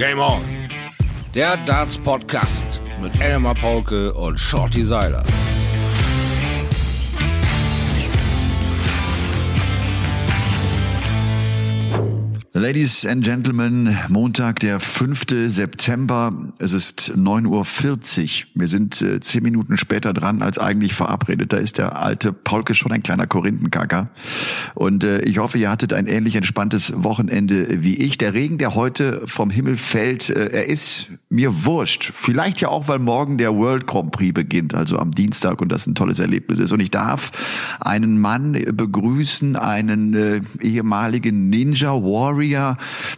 Game On. Der Darts Podcast mit Elmar Paulke und Shorty Seiler. Ladies and Gentlemen, Montag, der 5. September. Es ist 9.40 Uhr. Wir sind äh, zehn Minuten später dran als eigentlich verabredet. Da ist der alte Paulke schon ein kleiner Korinthenkacker. Und äh, ich hoffe, ihr hattet ein ähnlich entspanntes Wochenende wie ich. Der Regen, der heute vom Himmel fällt, äh, er ist mir wurscht. Vielleicht ja auch, weil morgen der World Grand Prix beginnt, also am Dienstag und das ein tolles Erlebnis ist. Und ich darf einen Mann begrüßen, einen äh, ehemaligen Ninja Warrior, Warrior,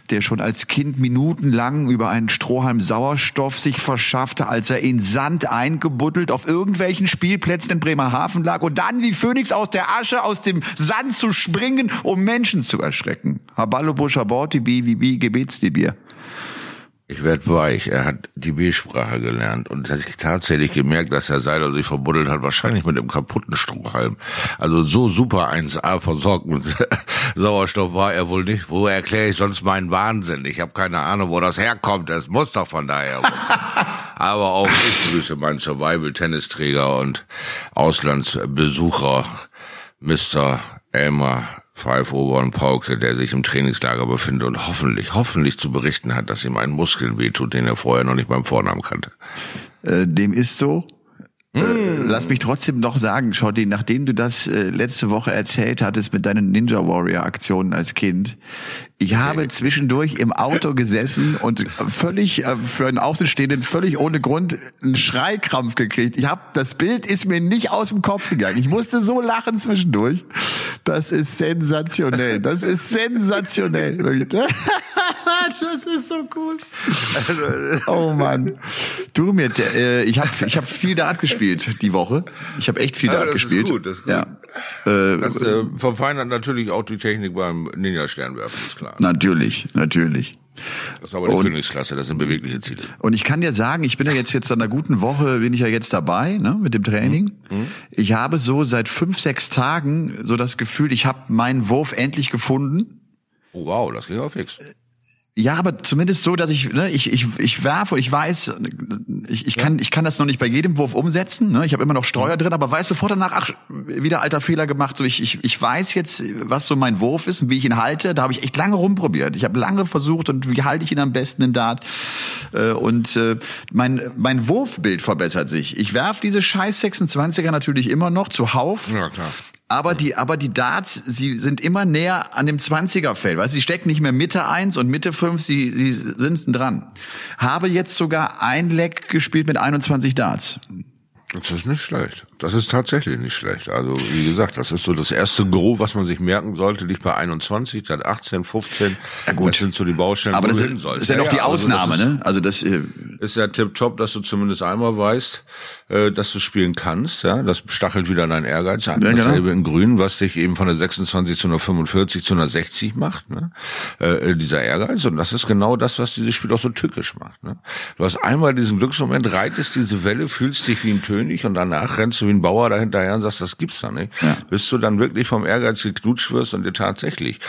der schon als Kind minutenlang über einen Strohhalm Sauerstoff sich verschaffte, als er in Sand eingebuddelt auf irgendwelchen Spielplätzen in Bremerhaven lag und dann wie Phönix aus der Asche aus dem Sand zu springen, um Menschen zu erschrecken. Haballo wie, wie, wie, gebet's dir Bier? Ich werd weich. Er hat die B-Sprache gelernt und hat tatsächlich gemerkt, dass Herr Seiler sich verbuddelt hat, wahrscheinlich mit einem kaputten Strohhalm. Also so super 1A versorgt mit Sauerstoff war er wohl nicht. Wo erkläre ich sonst meinen Wahnsinn? Ich habe keine Ahnung, wo das herkommt. Es muss doch von daher. Aber auch ich grüße meinen Survival-Tennisträger und Auslandsbesucher, Mr. Elmar Five Ober und Pauke, der sich im Trainingslager befindet und hoffentlich, hoffentlich zu berichten hat, dass ihm ein Muskel wehtut, den er vorher noch nicht beim Vornamen kannte. Äh, dem ist so. Mm. Lass mich trotzdem noch sagen, Schotti, nachdem du das äh, letzte Woche erzählt hattest mit deinen Ninja Warrior Aktionen als Kind, ich habe zwischendurch im Auto gesessen und völlig äh, für einen Außenstehenden völlig ohne Grund einen Schreikrampf gekriegt. Ich habe das Bild ist mir nicht aus dem Kopf gegangen. Ich musste so lachen zwischendurch. Das ist sensationell. Das ist sensationell. das ist so cool. Oh Mann. Du mir, äh, ich habe ich hab viel Dart gespielt die Woche. Ich habe echt viel Dart ja, gespielt. Ist gut, das ist gut. Ja. Das äh, verfeinert natürlich auch die Technik beim Ninja-Sternwerfen, ist klar. Natürlich, natürlich. Das ist aber und, Königsklasse, das sind bewegliche Ziele. Und ich kann dir sagen, ich bin ja jetzt jetzt an einer guten Woche, bin ich ja jetzt dabei, ne, mit dem Training. Mhm. mhm. Ich habe so seit fünf, sechs Tagen so das Gefühl, ich habe meinen Wurf endlich gefunden. Oh wow, das ging auch fix. Ja, aber zumindest so, dass ich, ne, ich, ich, ich werfe, ich weiß, ich, ich, kann, ich kann das noch nicht bei jedem Wurf umsetzen. Ne? Ich habe immer noch Steuer drin, aber weiß sofort danach, ach, wieder alter Fehler gemacht. So, ich, ich, ich weiß jetzt, was so mein Wurf ist und wie ich ihn halte. Da habe ich echt lange rumprobiert. Ich habe lange versucht und wie halte ich ihn am besten in Dart. Äh, und äh, mein, mein Wurfbild verbessert sich. Ich werf diese scheiß 26er natürlich immer noch zuhauf. Ja, klar. Aber die, aber die Darts, sie sind immer näher an dem 20er Feld. Weißt, sie stecken nicht mehr Mitte 1 und Mitte 5, sie, sie sind dran. Habe jetzt sogar ein Leck gespielt mit 21 Darts. Das ist nicht schlecht. Das ist tatsächlich nicht schlecht. Also, wie gesagt, das ist so das erste Gros, was man sich merken sollte, liegt bei 21, dann 18, 15. Ja, gut. Das sind so die Baustellen, Aber das ist, ist ja noch die also Ausnahme, also ist, ne? Also das äh, ist ja tipptopp, dass du zumindest einmal weißt, äh, dass du spielen kannst, ja. Das stachelt wieder dein Ehrgeiz an. Ja, genau. Dasselbe in Grün, was dich eben von der 26 zu einer 45 zu einer 60 macht, ne? Äh, äh, dieser Ehrgeiz. Und das ist genau das, was dieses Spiel auch so tückisch macht, ne? Du hast einmal diesen Glücksmoment, reitest diese Welle, fühlst dich wie ein König und danach rennst du wie ein Bauer dahinterher und sagst, das gibt's da nicht. Ja. Bis du dann wirklich vom Ehrgeiz geknutscht wirst und dir tatsächlich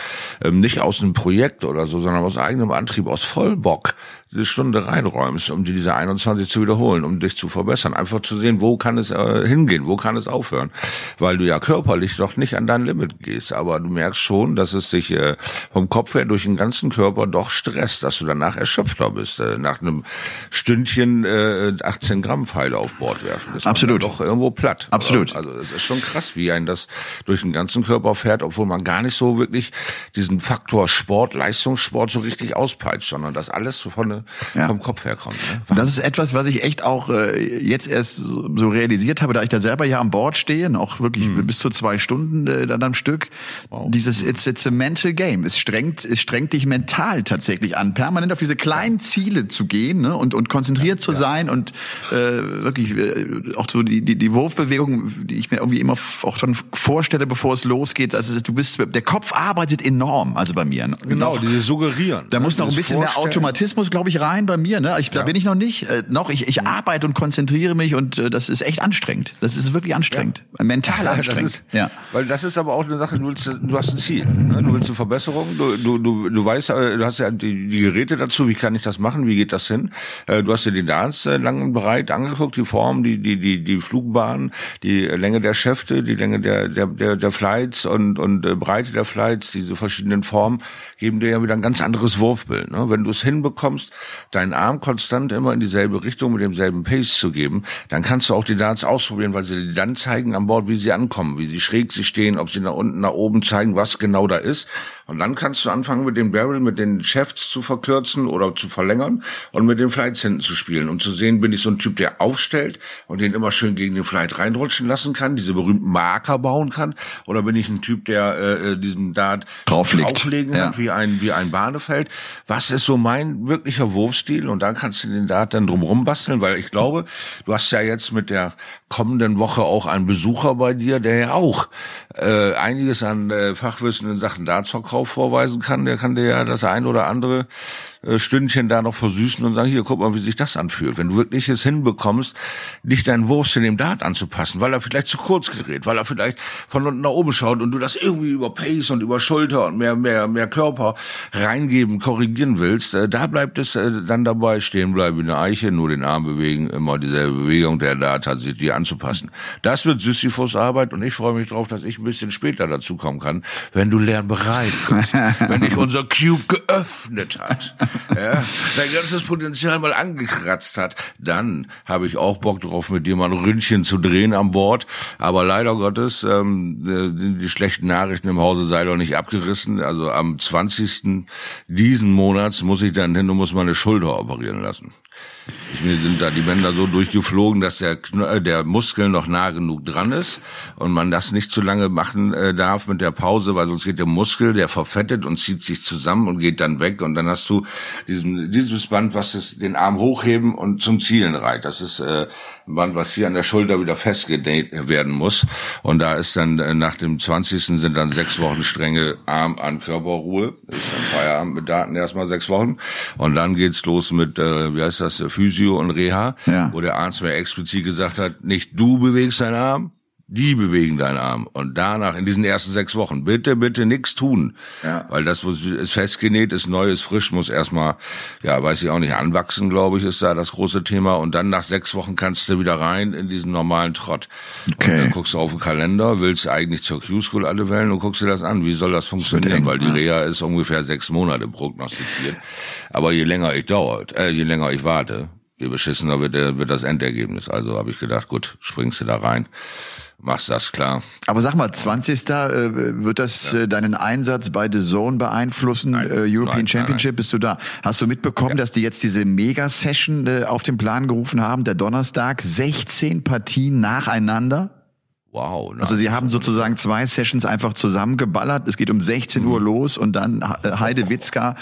ähm, nicht aus einem Projekt oder so, sondern aus eigenem Antrieb, aus Vollbock diese Stunde reinräumst, um diese 21 zu wiederholen, um dich zu verbessern. Einfach zu sehen, wo kann es äh, hingehen, wo kann es aufhören. Weil du ja körperlich doch nicht an dein Limit gehst, aber du merkst schon, dass es dich äh, vom Kopf her durch den ganzen Körper doch stresst, dass du danach erschöpfter bist. Äh, nach einem Stündchen äh, 18 Gramm Pfeile auf Bord werfen. Ist Absolut. doch irgendwo platt. Absolut. Also es ist schon krass, wie ein das durch den ganzen Körper fährt, obwohl man gar nicht so wirklich diesen Faktor Sport, Leistungssport so richtig auspeitscht, sondern das alles von ja. vom Kopf herkommt. Ne? Das ist etwas, was ich echt auch äh, jetzt erst so, realisiert habe, da ich da selber ja an Bord stehe, auch wirklich mhm. bis zu zwei Stunden äh, dann am Stück. Wow. Dieses it's, it's a mental game. Es strengt, es strengt dich mental tatsächlich an, permanent auf diese kleinen Ziele zu gehen ne? und, und konzentriert ja, zu ja. sein und äh, wirklich äh, auch so die, die, die Wurfbewegung, die ich mir irgendwie immer auch schon vorstelle, bevor es losgeht. Also du bist, der Kopf arbeitet enorm, also bei mir. Genau, noch, diese suggerieren. Da muss noch ein bisschen mehr Automatismus, glaube ich, nicht rein bei mir, ne? Ich, da bin ich noch nicht. Äh, noch, ich, ich arbeite und konzentriere mich und äh, das ist echt anstrengend. Das ist wirklich anstrengend. Ja. Mental anstrengend. Ist, ja. Weil das ist aber auch eine Sache, du, willst, du hast ein Ziel. Ne? Du willst eine Verbesserung, du, du, du, du weißt, äh, du hast ja die, die Geräte dazu, wie kann ich das machen, wie geht das hin? Äh, du hast dir den Darts äh, lang und breit angeguckt, die Form, die, die, die, die Flugbahn, die Länge der Schäfte, die Länge der, der, der, der Flights und, und äh, Breite der Flights, diese verschiedenen Formen, geben dir ja wieder ein ganz anderes Wurfbild. Ne? Wenn du es hinbekommst, deinen Arm konstant immer in dieselbe Richtung mit demselben Pace zu geben, dann kannst du auch die Darts ausprobieren, weil sie dir dann zeigen an Bord, wie sie ankommen, wie sie schräg sie stehen, ob sie nach unten, nach oben zeigen, was genau da ist. Und dann kannst du anfangen, mit dem Barrel, mit den Shafts zu verkürzen oder zu verlängern und mit den Flights hinten zu spielen, um zu sehen, bin ich so ein Typ, der aufstellt und den immer schön gegen den Flight reinrutschen lassen kann, diese berühmten Marker bauen kann, oder bin ich ein Typ, der äh, äh diesen Dart Drauflegt. drauflegen ja. hat, wie ein, wie ein Bahnefeld. Was ist so mein wirklicher Wurfstil? Und da kannst du den Dart dann drumrum basteln, weil ich glaube, du hast ja jetzt mit der kommenden Woche auch einen Besucher bei dir, der ja auch äh, einiges an äh, Fachwissen in Sachen Dartsverkauf vorweisen kann. Der kann dir ja das ein oder andere Stündchen da noch versüßen und sagen, hier, guck mal, wie sich das anfühlt. Wenn du wirklich es hinbekommst, nicht deinen Wurst in dem Dart anzupassen, weil er vielleicht zu kurz gerät, weil er vielleicht von unten nach oben schaut und du das irgendwie über Pace und über Schulter und mehr, mehr, mehr Körper reingeben, korrigieren willst, äh, da bleibt es äh, dann dabei, stehen bleiben wie eine Eiche, nur den Arm bewegen, immer dieselbe Bewegung, der Dart hat sich dir anzupassen. Das wird Sisyphus Arbeit und ich freue mich drauf, dass ich ein bisschen später dazu kommen kann, wenn du lernbereit bist, wenn dich unser Cube geöffnet hat ja, dein ganzes Potenzial mal angekratzt hat, dann habe ich auch Bock drauf, mit dir mal ein Ründchen zu drehen an Bord. Aber leider Gottes, ähm, die, die schlechten Nachrichten im Hause sei doch nicht abgerissen. Also am 20. diesen Monats muss ich dann hin und muss meine Schulter operieren lassen. Mir sind da die Bänder so durchgeflogen, dass der, der Muskel noch nah genug dran ist und man das nicht zu lange machen äh, darf mit der Pause, weil sonst geht der Muskel, der verfettet und zieht sich zusammen und geht dann weg und dann hast du diesen, dieses Band, was das, den Arm hochheben und zum Zielen reiht. Das ist äh, Band, was hier an der Schulter wieder festgenäht werden muss und da ist dann äh, nach dem 20. sind dann sechs Wochen strenge Arm an Körperruhe, ist dann Feierabend mit Daten erstmal sechs Wochen und dann geht's los mit, äh, wie heißt das, Physio und Reha, ja. wo der Arzt mir explizit gesagt hat, nicht du bewegst deinen Arm, die bewegen deinen Arm. Und danach, in diesen ersten sechs Wochen, bitte, bitte nichts tun. Ja. Weil das ist festgenäht, ist neu, ist frisch, muss erstmal, ja, weiß ich auch nicht, anwachsen, glaube ich, ist da das große Thema. Und dann nach sechs Wochen kannst du wieder rein in diesen normalen Trott. Okay. Und dann guckst du auf den Kalender, willst eigentlich zur Q-School alle wählen und guckst dir das an. Wie soll das funktionieren? Das Weil die Reha ist ungefähr sechs Monate prognostiziert. Aber je länger ich dauert, äh, je länger ich warte, je beschissener wird, der, wird das Endergebnis. Also habe ich gedacht, gut, springst du da rein machst das klar. Aber sag mal, 20. Äh, wird das ja. äh, deinen Einsatz bei The Zone beeinflussen? Nein, äh, European nein, Championship, nein, bist du da? Hast du mitbekommen, ja. dass die jetzt diese Mega-Session äh, auf den Plan gerufen haben, der Donnerstag, 16 Partien nacheinander? Wow. Nein. Also sie haben sozusagen zwei Sessions einfach zusammengeballert. Es geht um 16 mhm. Uhr los und dann äh, Heide Witzka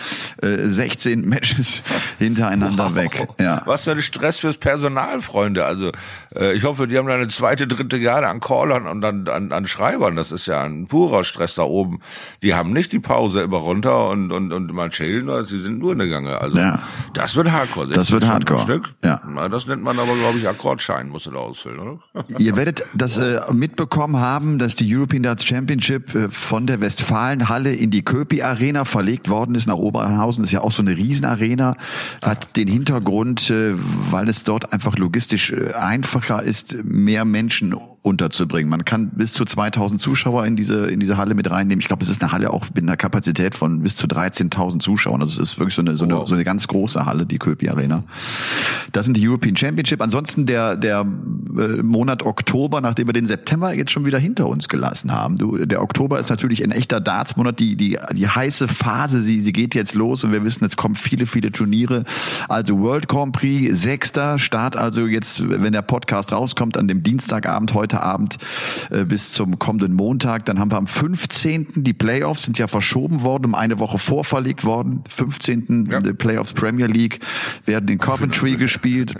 äh, 16 Matches hintereinander wow. weg. Ja. Was für ein Stress fürs Personal, Freunde. Also äh, ich hoffe, die haben da eine zweite, dritte Garde an Callern und an, an, an Schreibern. Das ist ja ein purer Stress da oben. Die haben nicht die Pause immer runter und, und, und mal chillen, sie sind nur in der Gange. Also ja. das wird Hardcore. Das wird Hardcore. Stück. Ja. Das nennt man aber, glaube ich, Akkordschein, musst du da ausfüllen, oder? Ihr werdet das äh, mitbekommen haben, dass die European Darts Championship äh, von der Westfalenhalle in die Köpi Arena verlegt worden ist nach Oberhausen. Das ist ja auch so eine Riesenarena. Hat den Hintergrund, äh, weil es dort einfach logistisch äh, einfacher ist, mehr Menschen unterzubringen. Man kann bis zu 2000 Zuschauer in diese, in diese Halle mit reinnehmen. Ich glaube, es ist eine Halle auch mit einer Kapazität von bis zu 13.000 Zuschauern. Also es ist wirklich so eine, so eine, so eine ganz große Halle, die Köpi Arena. Das sind die European Championship. Ansonsten der, der Monat Oktober, nachdem wir den September jetzt schon wieder hinter uns gelassen haben. Du, der Oktober ist natürlich ein echter Darts-Monat, die, die, die heiße Phase, sie, sie geht jetzt los und wir wissen, jetzt kommen viele, viele Turniere. Also World Grand Prix, sechster Start, also jetzt, wenn der Podcast rauskommt, an dem Dienstagabend, heute Abend äh, bis zum kommenden Montag. Dann haben wir am 15. die Playoffs, sind ja verschoben worden, um eine Woche vorverlegt worden. 15. Ja. Playoffs Premier League werden in Coventry gespielt.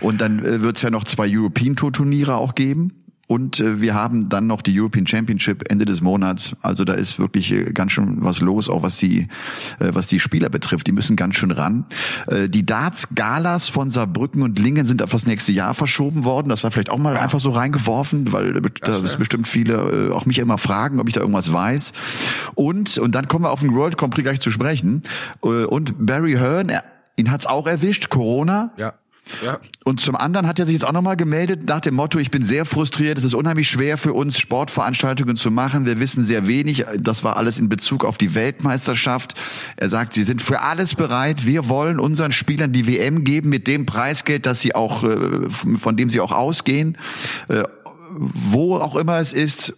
Und dann äh, wird es ja noch zwei European Tour Turniere auch geben. Und äh, wir haben dann noch die European Championship Ende des Monats. Also da ist wirklich äh, ganz schön was los, auch was die, äh, was die Spieler betrifft. Die müssen ganz schön ran. Äh, die Darts-Galas von Saarbrücken und Lingen sind auf das nächste Jahr verschoben worden. Das war vielleicht auch mal ja. einfach so reingeworfen, weil da ist bestimmt viele äh, auch mich immer fragen, ob ich da irgendwas weiß. Und, und dann kommen wir auf den World Grand Prix gleich zu sprechen. Äh, und Barry Hearn, er, ihn hat's auch erwischt, Corona. Ja. Ja. Und zum anderen hat er sich jetzt auch nochmal gemeldet nach dem Motto, ich bin sehr frustriert, es ist unheimlich schwer für uns, Sportveranstaltungen zu machen. Wir wissen sehr wenig. Das war alles in Bezug auf die Weltmeisterschaft. Er sagt, sie sind für alles bereit. Wir wollen unseren Spielern die WM geben mit dem Preisgeld, dass sie auch, äh, von dem sie auch ausgehen. Äh, wo auch immer es ist,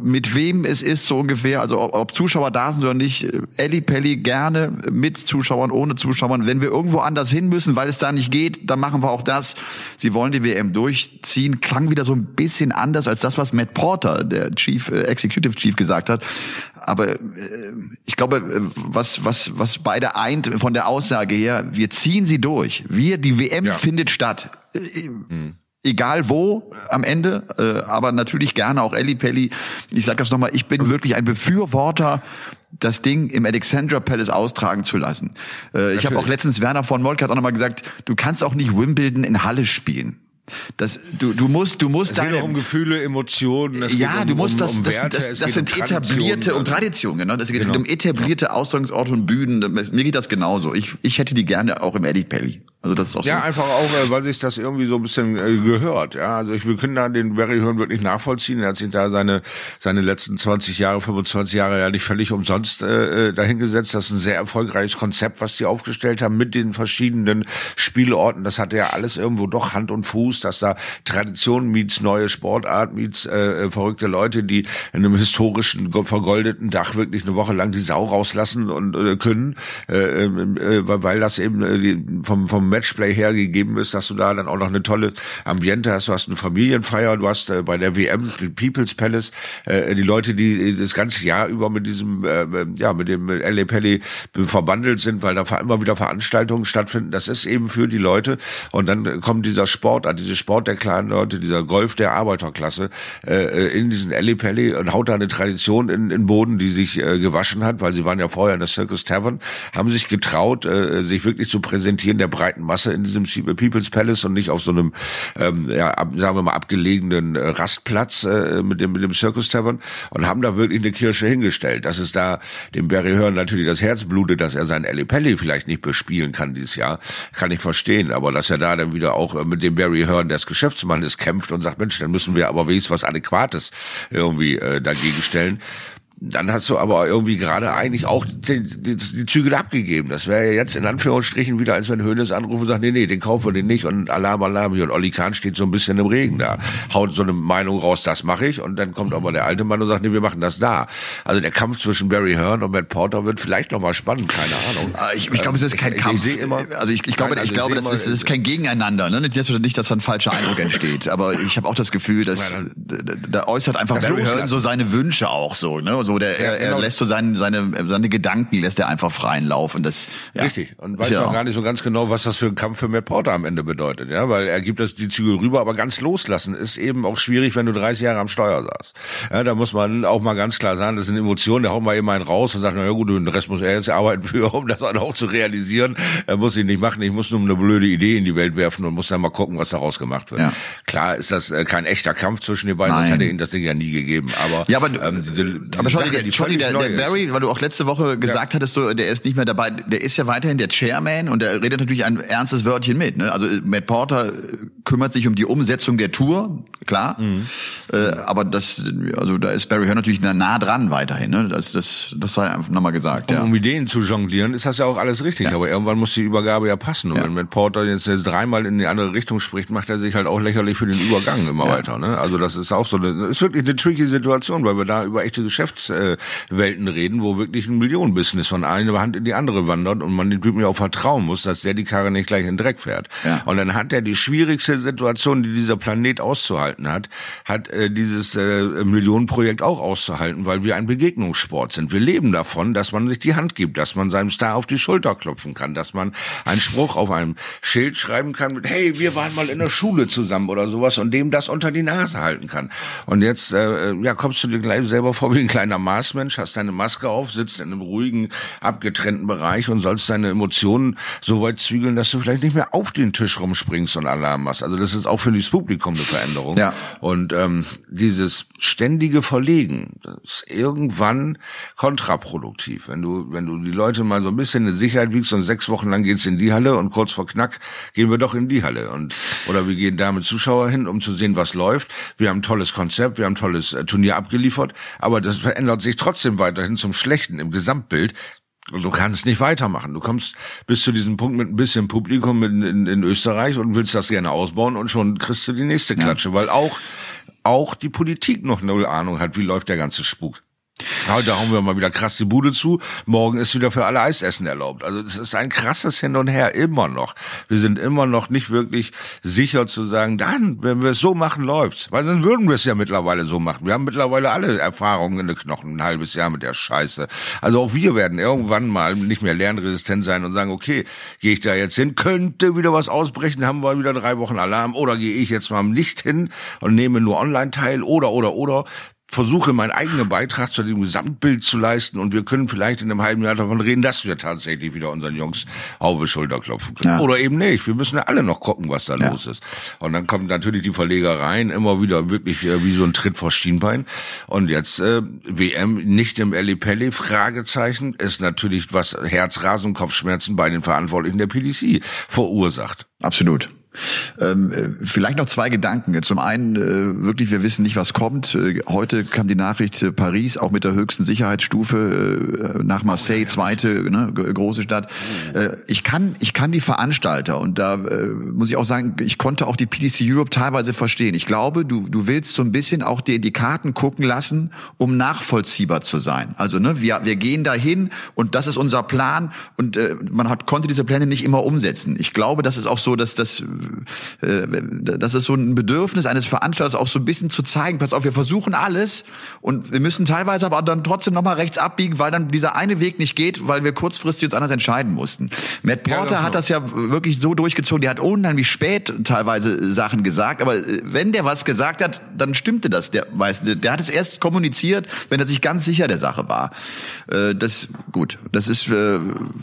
mit wem es ist, so ungefähr, also ob, ob Zuschauer da sind oder nicht, Elli Pelli gerne mit Zuschauern, ohne Zuschauern. Wenn wir irgendwo anders hin müssen, weil es da nicht geht, dann machen wir auch das. Sie wollen die WM durchziehen. Klang wieder so ein bisschen anders als das, was Matt Porter, der Chief, äh, Executive Chief, gesagt hat. Aber äh, ich glaube, äh, was, was, was beide eint von der Aussage her, wir ziehen sie durch. Wir, die WM ja. findet statt. Hm egal wo am Ende, äh, aber natürlich gerne auch Elli Pelli. Ich sage das nochmal, ich bin wirklich ein Befürworter das Ding im Alexandra Palace austragen zu lassen. Äh, ich habe auch letztens Werner von Molk hat auch nochmal gesagt, du kannst auch nicht Wimbledon in Halle spielen. Das, du, du musst, du musst es geht um Gefühle, Emotionen. Es ja, um, du musst das, um, um das, Werte, das, das, das sind etablierte, um Tradition, genau. Das geht genau. um etablierte ja. Austragungsorte und Bühnen. Mir geht das genauso. Ich, ich hätte die gerne auch im Eddie Pelli. Also das ist auch ja, so. einfach auch, äh, weil sich das irgendwie so ein bisschen äh, gehört. Ja, also ich, wir können da den Barry Hören wirklich nachvollziehen. Er hat sich da seine seine letzten 20 Jahre, 25 Jahre ja nicht völlig umsonst äh, äh, dahingesetzt. Das ist ein sehr erfolgreiches Konzept, was die aufgestellt haben mit den verschiedenen Spielorten. Das hatte ja alles irgendwo doch Hand und Fuß, dass da Tradition meets neue Sportart meets äh, äh verrückte Leute, die in einem historischen vergoldeten Dach wirklich eine Woche lang die Sau rauslassen und äh, können, äh, äh, weil das eben äh, vom vom Matchplay hergegeben ist, dass du da dann auch noch eine tolle Ambiente hast. Du hast eine Familienfeier, du hast äh, bei der WM den People's Palace äh, die Leute, die das ganze Jahr über mit diesem, äh, ja, mit dem LA Pelli verbandelt sind, weil da immer wieder Veranstaltungen stattfinden. Das ist eben für die Leute. Und dann kommt dieser Sport, diese Sport der kleinen Leute, dieser Golf der Arbeiterklasse äh, in diesen LA Pelli und haut da eine Tradition in, in Boden, die sich äh, gewaschen hat, weil sie waren ja vorher in der Circus Tavern, haben sich getraut, äh, sich wirklich zu präsentieren der breiten breiten Masse in diesem People's Palace und nicht auf so einem, ähm, ja, sagen wir mal, abgelegenen äh, Rastplatz äh, mit dem mit dem Circus Tavern und haben da wirklich eine Kirche hingestellt. Das ist da dem Barry Hearn natürlich das Herz blutet, dass er sein Ali Pelli vielleicht nicht bespielen kann dieses Jahr, kann ich verstehen. Aber dass er da dann wieder auch äh, mit dem Barry Hearn des Geschäftsmannes kämpft und sagt, Mensch, dann müssen wir aber wenigstens was Adäquates irgendwie äh, dagegen stellen dann hast du aber irgendwie gerade eigentlich auch die, die, die Zügel abgegeben. Das wäre ja jetzt in Anführungsstrichen wieder, als wenn Hönes anruft und sagt, nee, nee, den kaufen wir den nicht und Alarm, Alarm. Und Olli Kahn steht so ein bisschen im Regen da, haut so eine Meinung raus, das mache ich. Und dann kommt aber der alte Mann und sagt, nee, wir machen das da. Also der Kampf zwischen Barry Hearn und Matt Porter wird vielleicht noch mal spannend, keine Ahnung. Ah, ich, ich glaube, es ist kein ich, Kampf. Ich, immer, also ich, ich glaube, also ich glaube, das ist, das ist kein Gegeneinander. Ne? Nicht, dass da ein falscher Eindruck entsteht. Aber ich habe auch das Gefühl, dass ja, da äußert einfach Barry Hearn so seine Wünsche auch so. Ne? So der, ja, genau. er lässt so seine, seine, seine Gedanken lässt er einfach freien Lauf und das, ja. Richtig. Und weiß ja auch gar nicht so ganz genau, was das für ein Kampf für Matt Porter am Ende bedeutet, ja, weil er gibt das die Zügel rüber, aber ganz loslassen ist eben auch schwierig, wenn du 30 Jahre am Steuer saßt. Ja, da muss man auch mal ganz klar sagen, das sind Emotionen, der haut mal eben einen raus und sagt, na ja gut, den Rest muss er jetzt arbeiten für, um das auch zu realisieren. Er muss ihn nicht machen, ich muss nur eine blöde Idee in die Welt werfen und muss dann mal gucken, was daraus gemacht wird. Ja. Klar ist das äh, kein echter Kampf zwischen den beiden, Nein. sonst hätte ihn das Ding ja nie gegeben. Aber, ja, aber, ähm, diese, diese aber Sache, der, der, der Barry, weil du auch letzte Woche gesagt ja. hattest, so, der ist nicht mehr dabei, der ist ja weiterhin der Chairman und der redet natürlich ein ernstes Wörtchen mit. Ne? Also Matt Porter kümmert sich um die Umsetzung der Tour, klar. Mhm. Äh, aber das, also da ist Barry Hearn natürlich nah dran weiterhin. Ne? Das, das, das sei einfach nochmal gesagt. Um, ja. um Ideen zu jonglieren, ist das ja auch alles richtig. Ja. Aber irgendwann muss die Übergabe ja passen. Und wenn Matt Porter jetzt, jetzt dreimal in die andere Richtung spricht, macht er sich halt auch lächerlich für den Übergang immer weiter. Ne? Also das ist auch so eine, ist wirklich eine tricky Situation, weil wir da über echte Geschäftswelten reden, wo wirklich ein Millionenbusiness von einer Hand in die andere wandert und man dem Typen ja auch vertrauen muss, dass der die Karre nicht gleich in den Dreck fährt. Ja. Und dann hat er die schwierigste Situation, die dieser Planet auszuhalten hat, hat äh, dieses äh, Millionenprojekt auch auszuhalten, weil wir ein Begegnungssport sind. Wir leben davon, dass man sich die Hand gibt, dass man seinem Star auf die Schulter klopfen kann, dass man einen Spruch auf einem Schild schreiben kann mit Hey, wir waren mal in der Schule zusammen oder sowas und dem das unter die Nase halten kann. Und jetzt äh, ja kommst du dir gleich selber vor wie ein kleiner Marsmensch, hast deine Maske auf, sitzt in einem ruhigen, abgetrennten Bereich und sollst deine Emotionen so weit zügeln, dass du vielleicht nicht mehr auf den Tisch rumspringst und Alarm machst. Also das ist auch für das Publikum eine Veränderung. Ja. Und ähm, dieses ständige Verlegen, das ist irgendwann kontraproduktiv. Wenn du, wenn du die Leute mal so ein bisschen in Sicherheit wiegst und sechs Wochen lang geht's in die Halle und kurz vor Knack gehen wir doch in die Halle. Und oder wir gehen da mit Zuschauer hin, um zu sehen, was läuft. Wir haben ein tolles Konzept, wir haben ein tolles äh, Turnier abgeliefert, aber das verändert sich trotzdem weiterhin zum Schlechten im Gesamtbild. Und du kannst nicht weitermachen. Du kommst bis zu diesem Punkt mit ein bisschen Publikum in, in, in Österreich und willst das gerne ausbauen und schon kriegst du die nächste Klatsche, ja. weil auch, auch die Politik noch null Ahnung hat, wie läuft der ganze Spuk. Heute hauen wir mal wieder krass die Bude zu. Morgen ist wieder für alle Eisessen erlaubt. Also es ist ein krasses Hin und Her immer noch. Wir sind immer noch nicht wirklich sicher zu sagen, dann, wenn wir es so machen, läuft's. Weil dann würden wir es ja mittlerweile so machen. Wir haben mittlerweile alle Erfahrungen in den Knochen, ein halbes Jahr mit der Scheiße. Also auch wir werden irgendwann mal nicht mehr lernresistent sein und sagen, okay, gehe ich da jetzt hin, könnte wieder was ausbrechen, haben wir wieder drei Wochen Alarm oder gehe ich jetzt mal nicht hin und nehme nur online teil oder oder oder versuche, meinen eigenen Beitrag zu dem Gesamtbild zu leisten und wir können vielleicht in einem halben Jahr davon reden, dass wir tatsächlich wieder unseren Jungs auf die Schulter klopfen können. Ja. Oder eben nicht. Wir müssen ja alle noch gucken, was da ja. los ist. Und dann kommt natürlich die Verlegereien immer wieder wirklich äh, wie so ein Tritt vor Schienbein. Und jetzt äh, WM nicht im Elli Pelli, Fragezeichen, ist natürlich was Herzrasen und Kopfschmerzen bei den Verantwortlichen der PDC verursacht. Absolut. Ähm, äh, vielleicht noch zwei Gedanken. Zum einen, äh, wirklich, wir wissen nicht, was kommt. Äh, heute kam die Nachricht, äh, Paris auch mit der höchsten Sicherheitsstufe äh, nach Marseille, zweite ne, große Stadt. Äh, ich kann, ich kann die Veranstalter und da muss ich auch sagen, ich konnte auch die PDC Europe teilweise verstehen. Ich glaube, du, du willst so ein bisschen auch dir die Karten gucken lassen, um nachvollziehbar zu sein. Also ne, wir, wir gehen dahin und das ist unser Plan und äh, man hat, konnte diese Pläne nicht immer umsetzen. Ich glaube, das ist auch so, dass das äh, das ist so ein Bedürfnis eines Veranstalters auch so ein bisschen zu zeigen, pass auf, wir versuchen alles und wir müssen teilweise aber dann trotzdem nochmal rechts abbiegen, weil dann dieser eine Weg nicht geht, weil wir kurzfristig uns anders entscheiden mussten. Matt Porter ja, hat das ja wirklich so durchgezogen, der hat unheimlich spät teilweise Sachen gesagt, aber äh, wenn der was gesagt hat, dann stimmte das. Der, weiß, der hat es erst kommuniziert, wenn er sich ganz sicher der Sache war. Äh, das gut, das ist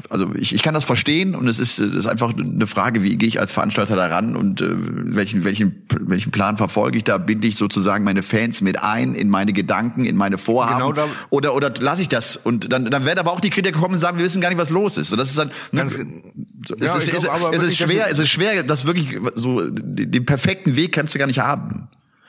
also ich, ich kann das verstehen und es ist, das ist einfach eine Frage, wie gehe ich als Veranstalter da ran und äh, welchen, welchen, welchen Plan verfolge ich da? Binde ich sozusagen meine Fans mit ein in meine Gedanken, in meine Vorhaben? Genau da oder, oder lasse ich das? Und dann, dann werden aber auch die Kritiker kommen und sagen, wir wissen gar nicht, was los ist. Und das ist dann, Ganz, es, ja, ist, glaub, es, es ist schwer, es ist schwer, das wirklich so, den perfekten Weg kannst du gar nicht haben.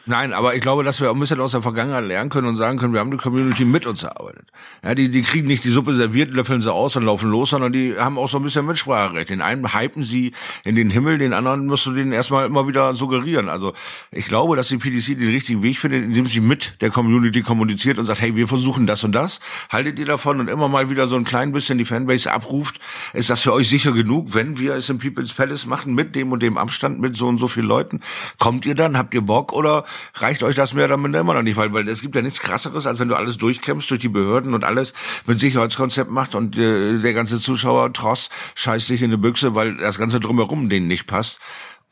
Nein, aber ich glaube, dass wir ein bisschen aus der Vergangenheit lernen können und sagen können, wir haben die Community mit uns erarbeitet. Ja, die, die kriegen nicht die Suppe serviert, löffeln sie aus und laufen los, sondern die haben auch so ein bisschen Mitspracherecht. Den einen hypen sie in den Himmel, den anderen musst du denen erstmal immer wieder suggerieren. Also ich glaube, dass die PDC den richtigen Weg findet, indem sie mit der Community kommuniziert und sagt, hey, wir versuchen das und das. Haltet ihr davon und immer mal wieder so ein klein bisschen die Fanbase abruft. Ist das für euch sicher genug, wenn wir es im People's Palace machen mit dem und dem Abstand, mit so und so vielen Leuten? Kommt ihr dann? Habt ihr Bock oder reicht euch das mehr oder minder immer noch nicht, weil, weil es gibt ja nichts krasseres, als wenn du alles durchkämpfst durch die Behörden und alles mit Sicherheitskonzept macht und äh, der ganze Zuschauer Tross scheißt sich in eine Büchse, weil das ganze drumherum denen nicht passt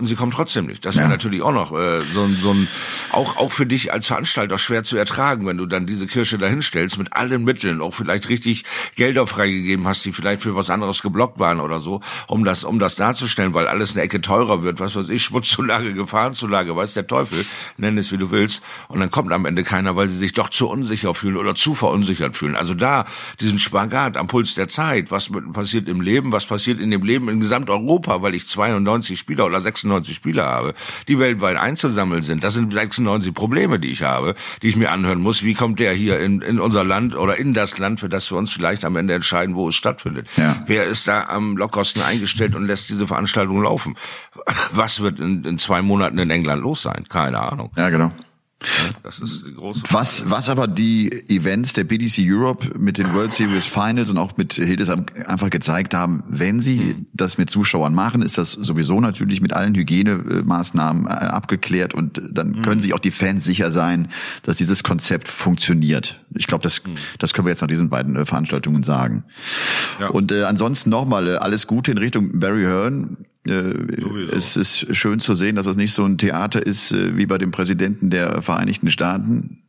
und sie kommen trotzdem nicht. Das ja. wäre natürlich auch noch äh, so, so ein auch auch für dich als Veranstalter schwer zu ertragen, wenn du dann diese Kirche dahinstellst mit allen Mitteln, auch vielleicht richtig Gelder freigegeben hast, die vielleicht für was anderes geblockt waren oder so, um das um das darzustellen, weil alles eine Ecke teurer wird, was weiß ich, Schmutzzulage, Gefahrenzulage, weiß der Teufel, nenn es wie du willst, und dann kommt am Ende keiner, weil sie sich doch zu unsicher fühlen oder zu verunsichert fühlen. Also da diesen Spagat am Puls der Zeit, was passiert im Leben, was passiert in dem Leben in Gesamteuropa, weil ich 92 Spieler oder 6 96 Spieler habe, die weltweit einzusammeln sind. Das sind 96 Probleme, die ich habe, die ich mir anhören muss. Wie kommt der hier in, in unser Land oder in das Land, für das wir uns vielleicht am Ende entscheiden, wo es stattfindet? Ja. Wer ist da am lockersten eingestellt und lässt diese Veranstaltung laufen? Was wird in, in zwei Monaten in England los sein? Keine Ahnung. Ja, genau. Das ist die große Frage. Was, was aber die Events der BDC Europe mit den World Series Finals und auch mit Hildesheim einfach gezeigt haben, wenn sie mhm. das mit Zuschauern machen, ist das sowieso natürlich mit allen Hygienemaßnahmen äh, abgeklärt und dann mhm. können sich auch die Fans sicher sein, dass dieses Konzept funktioniert. Ich glaube, das, mhm. das können wir jetzt nach diesen beiden äh, Veranstaltungen sagen. Ja. Und äh, ansonsten nochmal äh, alles Gute in Richtung Barry Hearn. Äh, es ist schön zu sehen, dass es nicht so ein Theater ist äh, wie bei dem Präsidenten der Vereinigten Staaten.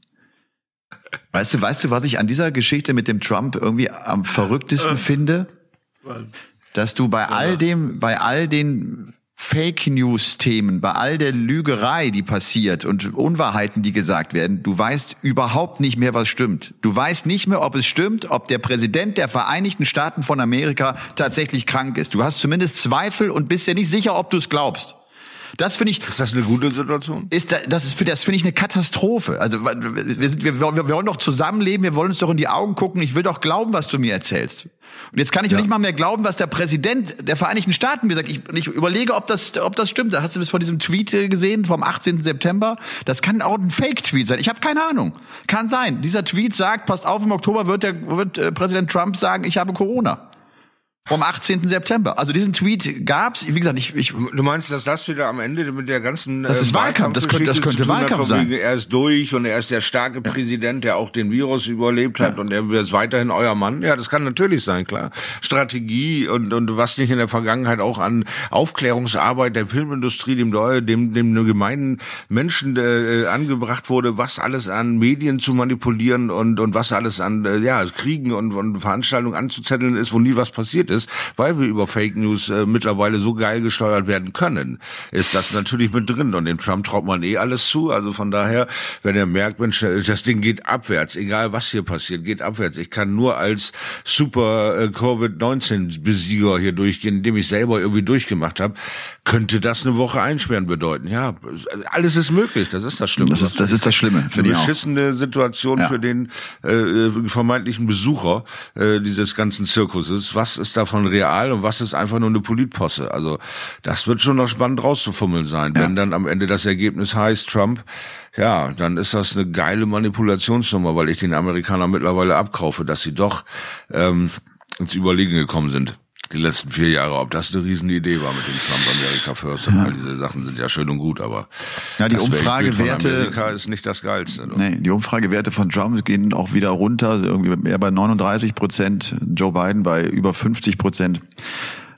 Weißt du, weißt du, was ich an dieser Geschichte mit dem Trump irgendwie am verrücktesten äh. finde? Dass du bei all dem, bei all den Fake News Themen, bei all der Lügerei, die passiert und Unwahrheiten, die gesagt werden, du weißt überhaupt nicht mehr, was stimmt. Du weißt nicht mehr, ob es stimmt, ob der Präsident der Vereinigten Staaten von Amerika tatsächlich krank ist. Du hast zumindest Zweifel und bist dir nicht sicher, ob du es glaubst. Das finde ich. Ist das eine gute Situation? Ist da, das ist für das finde ich eine Katastrophe. Also wir sind wir, wir wollen doch zusammenleben, wir wollen uns doch in die Augen gucken. Ich will doch glauben, was du mir erzählst. Und jetzt kann ich ja. nicht mal mehr glauben, was der Präsident der Vereinigten Staaten mir sagt. Ich, ich überlege, ob das, ob das stimmt. Da hast du das von diesem Tweet äh, gesehen vom 18. September. Das kann auch ein Fake-Tweet sein. Ich habe keine Ahnung. Kann sein. Dieser Tweet sagt, passt auf, im Oktober wird der wird äh, Präsident Trump sagen, ich habe Corona. Vom 18. September. Also diesen Tweet gab's. Wie gesagt, ich, ich Du meinst, dass das wieder am Ende mit der ganzen Das ist äh, Wahlkampf. Das könnte, das könnte Wahlkampf hat, sein. Er ist durch und er ist der starke ja. Präsident, der auch den Virus überlebt hat ja. und er ist weiterhin euer Mann. Ja, das kann natürlich sein, klar. Strategie und und was nicht in der Vergangenheit auch an Aufklärungsarbeit der Filmindustrie dem dem dem gemeinen Menschen äh, angebracht wurde, was alles an Medien zu manipulieren und und was alles an äh, ja Kriegen und, und Veranstaltungen anzuzetteln ist, wo nie was passiert ist ist, weil wir über Fake News äh, mittlerweile so geil gesteuert werden können, ist das natürlich mit drin. Und dem Trump traut man eh alles zu. Also von daher, wenn er merkt, Mensch, das Ding geht abwärts, egal was hier passiert, geht abwärts. Ich kann nur als super äh, Covid-19-Besieger hier durchgehen, indem ich selber irgendwie durchgemacht habe, könnte das eine Woche einsperren bedeuten. Ja, alles ist möglich. Das ist das Schlimme. Das ist das, ist das Schlimme. Eine beschissene Situation ja. für den äh, vermeintlichen Besucher äh, dieses ganzen Zirkuses. Was ist da davon real und was ist einfach nur eine Politposse. Also das wird schon noch spannend rauszufummeln sein. Ja. Wenn dann am Ende das Ergebnis heißt, Trump, ja, dann ist das eine geile Manipulationsnummer, weil ich den Amerikanern mittlerweile abkaufe, dass sie doch ähm, ins Überlegen gekommen sind die letzten vier Jahre, ob das eine Riesenidee war mit dem Trump America First. Ja. All diese Sachen sind ja schön und gut, aber ja, die Umfragewerte Amerika ist nicht das Geilste. Doch. Nee, die Umfragewerte von Trump gehen auch wieder runter, irgendwie mehr bei 39 Prozent, Joe Biden bei über 50 Prozent.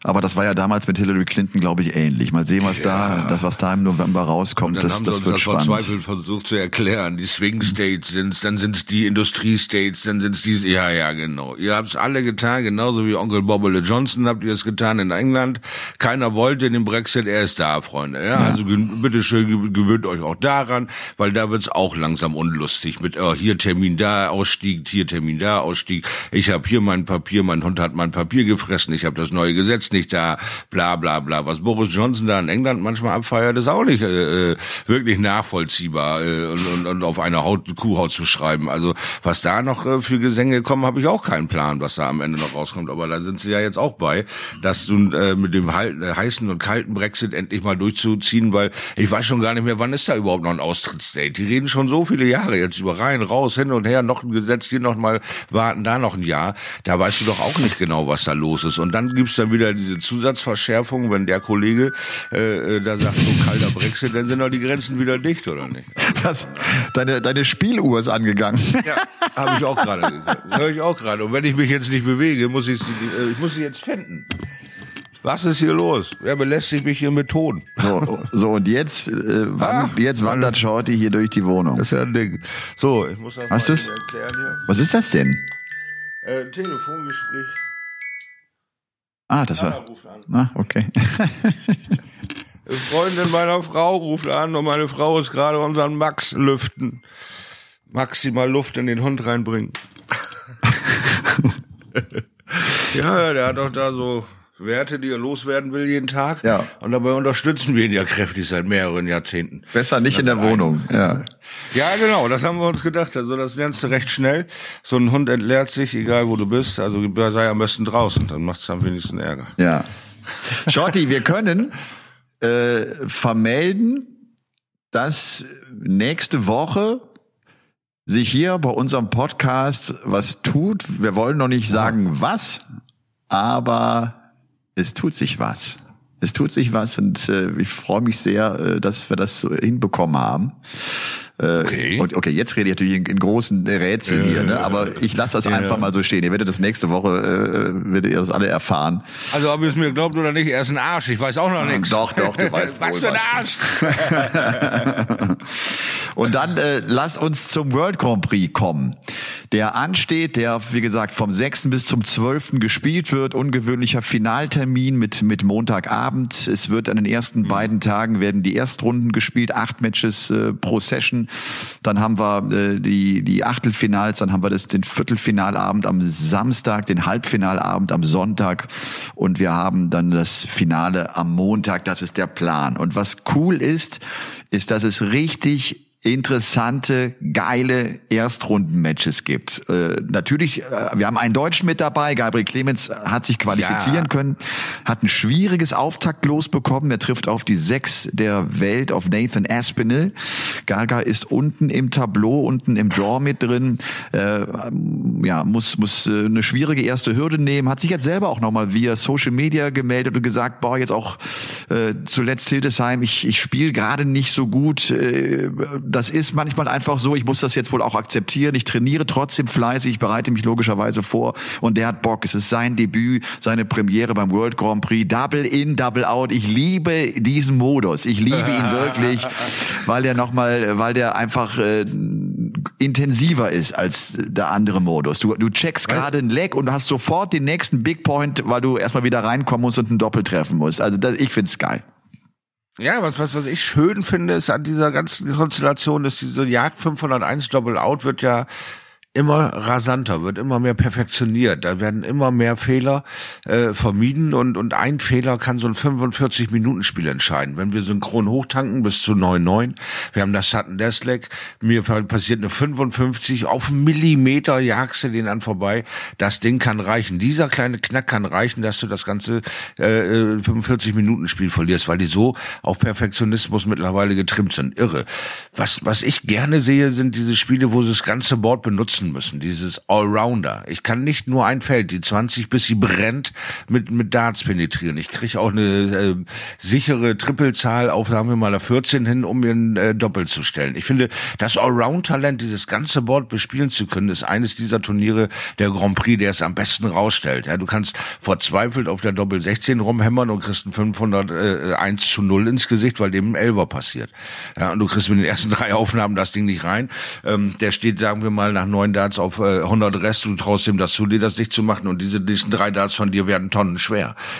Aber das war ja damals mit Hillary Clinton, glaube ich, ähnlich. Mal sehen, was ja. da, das, was da im November rauskommt. das, das wird das spannend. Verzweifelt versucht zu erklären. Die Swing States sind's, dann sind's die Industrie States, dann sind's die, ja, ja, genau. Ihr habt's alle getan, genauso wie Onkel Bobbele Johnson habt ihr es getan in England. Keiner wollte den Brexit, er ist da, Freunde. Ja, ja. also bitteschön, gewöhnt euch auch daran, weil da wird's auch langsam unlustig mit, oh, hier Termin da, Ausstieg, hier Termin da, Ausstieg. Ich habe hier mein Papier, mein Hund hat mein Papier gefressen, ich habe das neue Gesetz jetzt nicht da, bla bla bla. Was Boris Johnson da in England manchmal abfeiert, ist auch nicht äh, äh, wirklich nachvollziehbar äh, und, und, und auf eine Haut, Kuhhaut zu schreiben. Also was da noch äh, für Gesänge kommen, habe ich auch keinen Plan, was da am Ende noch rauskommt. Aber da sind sie ja jetzt auch bei, dass du äh, mit dem äh, heißen und kalten Brexit endlich mal durchzuziehen, weil ich weiß schon gar nicht mehr, wann ist da überhaupt noch ein Austrittsdate. Die reden schon so viele Jahre jetzt über rein, raus, hin und her, noch ein Gesetz, hier noch mal warten, da noch ein Jahr. Da weißt du doch auch nicht genau, was da los ist. Und dann gibt's dann wieder diese Zusatzverschärfung, wenn der Kollege äh, äh, da sagt, so kalter Brexit, dann sind doch die Grenzen wieder dicht, oder nicht? Was? Deine, deine Spieluhr ist angegangen. Ja, habe ich auch gerade. Höre ich auch gerade. Und wenn ich mich jetzt nicht bewege, muss ich, äh, ich muss sie jetzt finden. Was ist hier los? Wer belästigt mich hier mit Ton? So, so und jetzt, äh, wand, Ach, jetzt wandert Shorty hier durch die Wohnung. Das ist ja ein Ding. So, ich muss das Hast mal erklären hier. Was ist das denn? Äh, Telefongespräch. Ah, das war. Ah, okay. Freundin meiner Frau ruft an und meine Frau ist gerade unseren Max lüften. Maximal Luft in den Hund reinbringen. ja, der hat doch da so Werte, die er loswerden will jeden Tag. Ja. Und dabei unterstützen wir ihn ja kräftig seit mehreren Jahrzehnten. Besser nicht in der Wohnung. Ja. Ja, genau. Das haben wir uns gedacht. Also das lernst du recht schnell. So ein Hund entleert sich, egal wo du bist. Also sei am besten draußen. Dann macht es am wenigsten Ärger. Ja. Shorty, wir können äh, vermelden, dass nächste Woche sich hier bei unserem Podcast was tut. Wir wollen noch nicht sagen was, aber es tut sich was. Es tut sich was und äh, ich freue mich sehr, äh, dass wir das so hinbekommen haben. Äh, okay. Und okay, jetzt rede ich natürlich in, in großen Rätseln hier, ne? aber ich lasse das ja. einfach mal so stehen. Ihr werdet das nächste Woche, äh, werdet ihr das alle erfahren. Also ob ihr es mir glaubt oder nicht, er ist ein Arsch. Ich weiß auch noch nichts. Doch, doch, du weißt was wohl für ein Arsch. Und dann äh, lass uns zum World Grand Prix kommen, der ansteht, der, wie gesagt, vom 6. bis zum 12. gespielt wird. Ungewöhnlicher Finaltermin mit, mit Montagabend. Es wird an den ersten mhm. beiden Tagen werden die Erstrunden gespielt, acht Matches äh, pro Session. Dann haben wir äh, die, die Achtelfinals, dann haben wir das, den Viertelfinalabend am Samstag, den Halbfinalabend am Sonntag und wir haben dann das Finale am Montag. Das ist der Plan. Und was cool ist, ist, dass es richtig interessante, geile Erstrunden-Matches gibt. Äh, natürlich, äh, wir haben einen Deutschen mit dabei. Gabriel Clemens hat sich qualifizieren ja. können, hat ein schwieriges Auftaktlos bekommen. Er trifft auf die Sechs der Welt, auf Nathan Aspinall. Gaga ist unten im Tableau, unten im Draw mit drin. Äh, ja, muss muss äh, eine schwierige erste Hürde nehmen. Hat sich jetzt selber auch nochmal via Social Media gemeldet und gesagt, boah, jetzt auch äh, zuletzt Hildesheim, ich, ich spiele gerade nicht so gut. Das ist manchmal einfach so. Ich muss das jetzt wohl auch akzeptieren. Ich trainiere trotzdem fleißig, ich bereite mich logischerweise vor und der hat Bock. Es ist sein Debüt, seine Premiere beim World Grand Prix. Double in, Double out. Ich liebe diesen Modus. Ich liebe ihn wirklich, weil der nochmal, weil der einfach äh, intensiver ist als der andere Modus. Du, du checkst gerade ein Leg und hast sofort den nächsten Big Point, weil du erstmal wieder reinkommen musst und ein Doppel treffen musst. Also das, ich find's geil. Ja, was, was, was ich schön finde, ist an dieser ganzen Konstellation, dass diese Jagd 501 Double Out wird ja immer rasanter, wird immer mehr perfektioniert. Da werden immer mehr Fehler äh, vermieden und, und ein Fehler kann so ein 45-Minuten-Spiel entscheiden. Wenn wir synchron hochtanken bis zu 9,9, wir haben das Sutton Deathleg, mir passiert eine 55, auf einen Millimeter jagst du den an vorbei. Das Ding kann reichen. Dieser kleine Knack kann reichen, dass du das ganze äh, 45-Minuten-Spiel verlierst, weil die so auf Perfektionismus mittlerweile getrimmt sind. Irre. Was, was ich gerne sehe, sind diese Spiele, wo sie das ganze Board benutzen nutzen müssen, dieses Allrounder. Ich kann nicht nur ein Feld, die 20 bis sie brennt, mit, mit Darts penetrieren. Ich kriege auch eine äh, sichere Trippelzahl auf, sagen wir mal, der 14 hin, um mir ein äh, Doppel zu stellen. Ich finde, das Allround-Talent, dieses ganze Board bespielen zu können, ist eines dieser Turniere der Grand Prix, der es am besten rausstellt. Ja, du kannst verzweifelt auf der Doppel 16 rumhämmern und kriegst ein 500 äh, 1 zu 0 ins Gesicht, weil dem ein Elber passiert. Ja, und du kriegst mit den ersten drei Aufnahmen das Ding nicht rein. Ähm, der steht, sagen wir mal, nach neun Darts auf äh, 100 Rest, du traust ihm das zu, dir das nicht zu machen und diese nächsten drei Darts von dir werden Tonnen.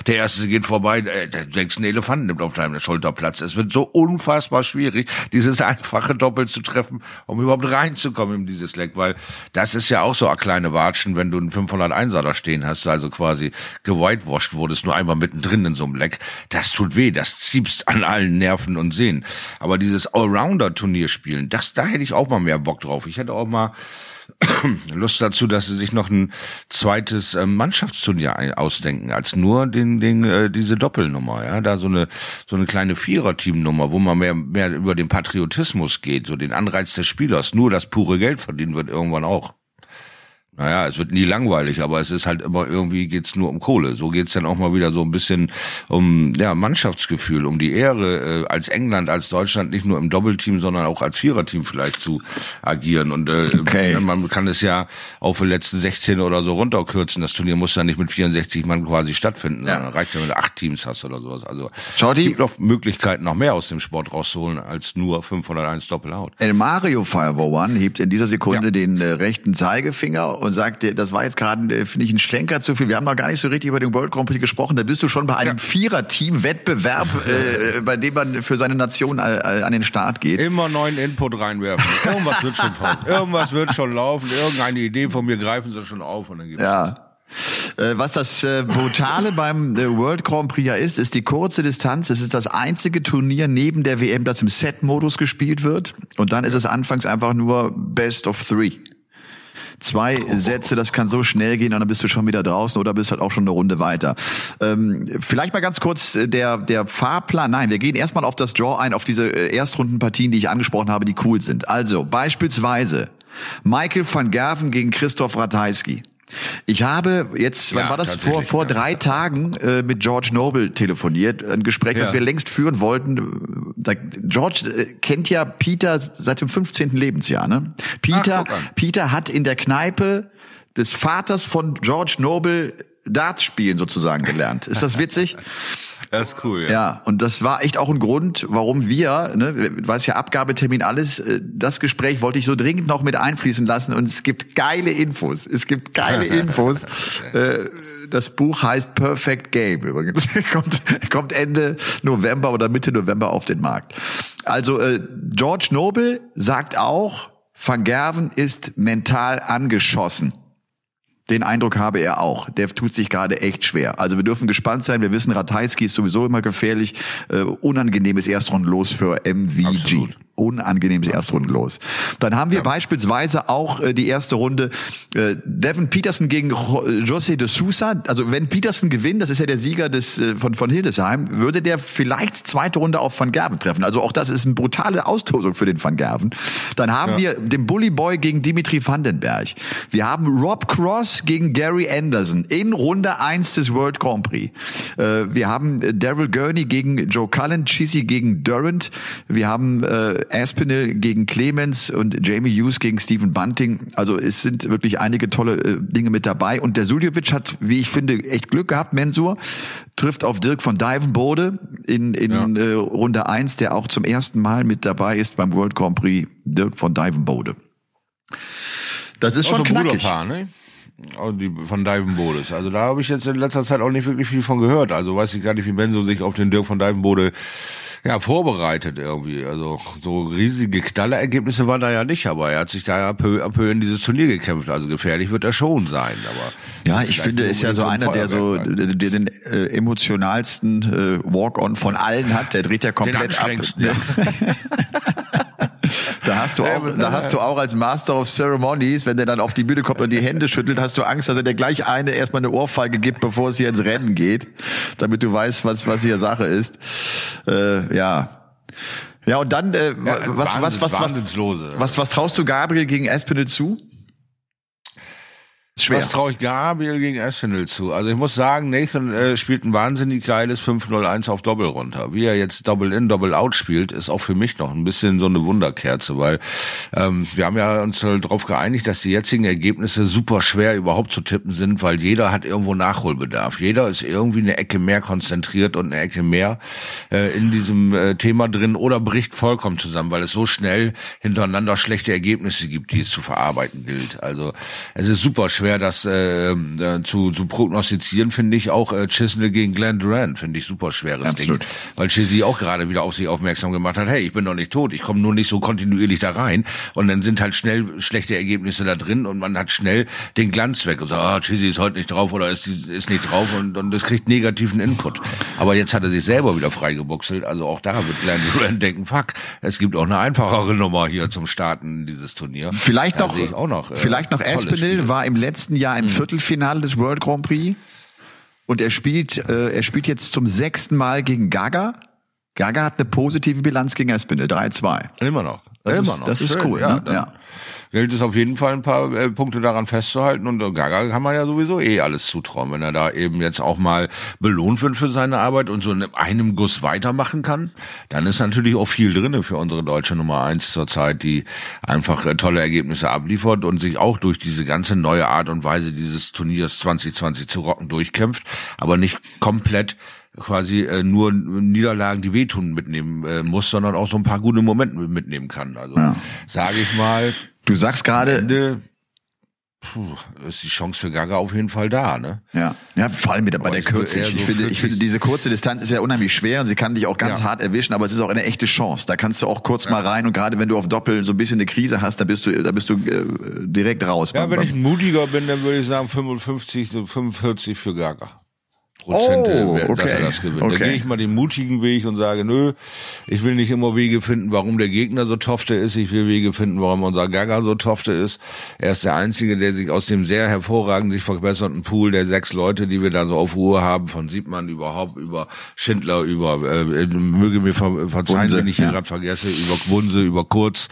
Der erste geht vorbei, äh, der denkst, ein Elefant nimmt auf deinem Schulterplatz. Es wird so unfassbar schwierig, dieses einfache Doppel zu treffen, um überhaupt reinzukommen in dieses Leck, weil das ist ja auch so eine kleine Watschen, wenn du einen 501er da stehen hast, also quasi gewhitewashed wurdest, nur einmal mittendrin in so einem Leck. Das tut weh, das ziehst an allen Nerven und Sehnen. Aber dieses Allrounder-Turnier spielen, das, da hätte ich auch mal mehr Bock drauf. Ich hätte auch mal Lust dazu, dass sie sich noch ein zweites äh, Mannschaftsturnier ausdenken, als nur den, den, äh, diese Doppelnummer, ja, da so eine, so eine kleine Vierer-Teamnummer, wo man mehr, mehr über den Patriotismus geht, so den Anreiz des Spielers, nur das pure Geld verdienen wird irgendwann auch. Naja, es wird nie langweilig, aber es ist halt immer irgendwie geht's nur um Kohle. So geht's dann auch mal wieder so ein bisschen um ja Mannschaftsgefühl, um die Ehre äh, als England, als Deutschland nicht nur im Doppelteam, sondern auch als Viererteam vielleicht zu agieren. Und äh, okay. man kann es ja auf die letzten 16 oder so runterkürzen. Das Turnier muss ja nicht mit 64 Mann quasi stattfinden. Ja. Dann reicht ja, wenn du acht Teams hast oder sowas. Also es gibt noch Möglichkeiten, noch mehr aus dem Sport rauszuholen als nur 501 Doppelhaut. El Mario Fireball One hebt in dieser Sekunde ja. den äh, rechten Zeigefinger und sagt, das war jetzt gerade, äh, finde ich, ein Schlenker zu viel. Wir haben noch gar nicht so richtig über den World Grand Prix gesprochen. Da bist du schon bei einem ja. Vierer-Team-Wettbewerb, äh, bei dem man für seine Nation äh, äh, an den Start geht. Immer neuen Input reinwerfen. Irgendwas wird schon kommen. Irgendwas wird schon laufen. Irgendeine Idee von mir greifen sie schon auf und dann gibt's ja. Äh, was das Brutale beim World Grand Prix ja ist, ist die kurze Distanz. Es ist das einzige Turnier neben der WM, das im Set-Modus gespielt wird. Und dann ist es anfangs einfach nur Best of Three. Zwei Sätze, das kann so schnell gehen und dann bist du schon wieder draußen oder bist halt auch schon eine Runde weiter. Ähm, vielleicht mal ganz kurz äh, der, der Fahrplan. Nein, wir gehen erstmal auf das Draw ein, auf diese äh, Erstrundenpartien, die ich angesprochen habe, die cool sind. Also beispielsweise Michael van Gerven gegen Christoph Ratajski. Ich habe jetzt, wann ja, war das vor vor drei Tagen äh, mit George Noble telefoniert, ein Gespräch, ja. das wir längst führen wollten. Da, George äh, kennt ja Peter seit dem 15. Lebensjahr. Ne? Peter, Ach, Peter hat in der Kneipe des Vaters von George Noble Darts spielen sozusagen gelernt. Ist das witzig? Das ist cool, ja. Ja, und das war echt auch ein Grund, warum wir, ne, du weißt ja, Abgabetermin, alles, äh, das Gespräch wollte ich so dringend noch mit einfließen lassen und es gibt geile Infos. Es gibt geile Infos. Äh, das Buch heißt Perfect Game übrigens. kommt, kommt Ende November oder Mitte November auf den Markt. Also äh, George Noble sagt auch, Van Gerven ist mental angeschossen. Den Eindruck habe er auch. Der tut sich gerade echt schwer. Also wir dürfen gespannt sein. Wir wissen, Ratajski ist sowieso immer gefährlich. Äh, unangenehmes Erstrundenlos für MVG. Absolut unangenehmes Erstrundenlos. Dann haben wir ja. beispielsweise auch äh, die erste Runde äh, Devin Peterson gegen José de Sousa. Also wenn Peterson gewinnt, das ist ja der Sieger des äh, von von Hildesheim, würde der vielleicht zweite Runde auf Van Gerven treffen. Also auch das ist eine brutale Austosung für den Van Gerven. Dann haben ja. wir den Bully Boy gegen Dimitri Vandenberg. Wir haben Rob Cross gegen Gary Anderson in Runde eins des World Grand Prix. Äh, wir haben Daryl Gurney gegen Joe Cullen, Chizzy gegen Durant. Wir haben äh, Aspinall gegen Clemens und Jamie Hughes gegen Stephen Bunting. Also es sind wirklich einige tolle äh, Dinge mit dabei. Und der Suljovic hat, wie ich finde, echt Glück gehabt, Mensur. Trifft auf Dirk von Divenbode in, in ja. äh, Runde eins, der auch zum ersten Mal mit dabei ist beim World Grand Prix. Dirk von Divenbode. Das ist schon knackig. Bruderpaar, ne? Die von Divenbodes. Also da habe ich jetzt in letzter Zeit auch nicht wirklich viel von gehört. Also weiß ich gar nicht, wie Benzo sich auf den Dirk von Divenbode ja, vorbereitet irgendwie. Also so riesige Knallerergebnisse waren da ja nicht, aber er hat sich da ja peu à peu in dieses Turnier gekämpft. Also gefährlich wird er schon sein. Aber ja, ich finde, ist ja so einer, der so der den äh, emotionalsten äh, Walk-on von allen hat. Der dreht ja komplett ab. Ne? Da hast du auch, da hast du auch als Master of Ceremonies, wenn der dann auf die Bühne kommt und die Hände schüttelt, hast du Angst, dass er dir gleich eine erstmal eine Ohrfeige gibt, bevor es hier ins Rennen geht, damit du weißt, was was hier Sache ist. Äh, ja. Ja, und dann äh, ja, was, was, was, was, was, was traust du Gabriel gegen Espinel zu? Schwer. Was traue ich Gabriel gegen Espinel zu? Also ich muss sagen, Nathan äh, spielt ein wahnsinnig geiles 5-0-1 auf Doppel runter. Wie er jetzt Double In, Double Out spielt, ist auch für mich noch ein bisschen so eine Wunderkerze, weil ähm, wir haben ja uns halt darauf geeinigt, dass die jetzigen Ergebnisse super schwer überhaupt zu tippen sind, weil jeder hat irgendwo Nachholbedarf. Jeder ist irgendwie eine Ecke mehr konzentriert und eine Ecke mehr äh, in diesem äh, Thema drin oder bricht vollkommen zusammen, weil es so schnell hintereinander schlechte Ergebnisse gibt, die es zu verarbeiten gilt. Also es ist super schwer schwer, das äh, äh, zu, zu prognostizieren, finde ich auch äh, Chisnell gegen Glenn Durant, finde ich super schweres Absolut. Ding. Weil Chizzy auch gerade wieder auf sich aufmerksam gemacht hat, hey, ich bin doch nicht tot, ich komme nur nicht so kontinuierlich da rein. Und dann sind halt schnell schlechte Ergebnisse da drin und man hat schnell den Glanz weg und so, ah, Chizzy ist heute nicht drauf oder ist, ist nicht drauf und, und das kriegt negativen Input. Aber jetzt hat er sich selber wieder freigebuchselt, also auch da wird Glenn Durant denken, fuck, es gibt auch eine einfachere Nummer hier zum Starten dieses Turnier. Vielleicht noch, auch noch, äh, vielleicht noch Espinel war im letzten letzten Jahr im mhm. Viertelfinale des World Grand Prix. Und er spielt, äh, er spielt jetzt zum sechsten Mal gegen Gaga. Gaga hat eine positive Bilanz gegen Espinel, 3-2. Immer noch. Das Immer ist, noch. Das ist cool. Ja, ne? ja gilt es auf jeden Fall ein paar äh, Punkte daran festzuhalten und äh, Gaga kann man ja sowieso eh alles zutrauen, wenn er da eben jetzt auch mal belohnt wird für seine Arbeit und so in einem Guss weitermachen kann, dann ist natürlich auch viel drinne für unsere deutsche Nummer eins zurzeit, die einfach äh, tolle Ergebnisse abliefert und sich auch durch diese ganze neue Art und Weise dieses Turniers 2020 zu rocken durchkämpft, aber nicht komplett quasi äh, nur Niederlagen, die wehtun, mitnehmen äh, muss, sondern auch so ein paar gute Momente mitnehmen kann. Also ja. sage ich mal, Du sagst gerade. Puh, ist die Chance für Gaga auf jeden Fall da, ne? Ja, ja, vor allem mit bei der Kürze. Ich, so finde, ich finde, diese kurze Distanz ist ja unheimlich schwer und sie kann dich auch ganz ja. hart erwischen, aber es ist auch eine echte Chance. Da kannst du auch kurz ja. mal rein und gerade wenn du auf Doppel so ein bisschen eine Krise hast, da bist du, da bist du äh, direkt raus. Ja, beim, wenn ich mutiger bin, dann würde ich sagen 55, so 45 für Gaga. Prozente, oh, okay. dass er das gewinnt. Okay. Da gehe ich mal den mutigen Weg und sage, nö, ich will nicht immer Wege finden, warum der Gegner so tofte ist. Ich will Wege finden, warum unser Gaga so tofte ist. Er ist der Einzige, der sich aus dem sehr hervorragend sich verbesserten Pool der sechs Leute, die wir da so auf Ruhe haben, von Siebmann überhaupt, über Schindler, über, äh, möge mir ver verzeihen, Bunse, wenn ich ja. gerade vergesse, über Wunse, über Kurz,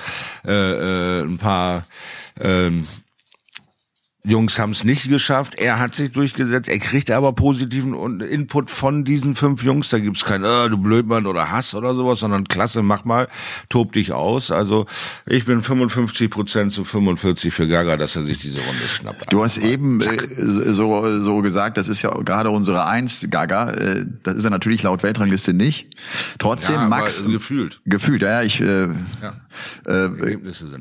äh, äh, ein paar, ähm, Jungs haben es nicht geschafft. Er hat sich durchgesetzt. Er kriegt aber positiven Input von diesen fünf Jungs. Da gibt's kein, äh, du Blödmann oder Hass oder sowas, sondern klasse, mach mal, tob dich aus. Also ich bin 55 Prozent zu 45 für Gaga, dass er sich diese Runde schnappt. Du hast eben äh, so, so gesagt, das ist ja gerade unsere Eins, Gaga. Äh, das ist er natürlich laut Weltrangliste nicht. Trotzdem, ja, Max. gefühlt. Gefühlt, ja, ich. Äh, ja. Äh.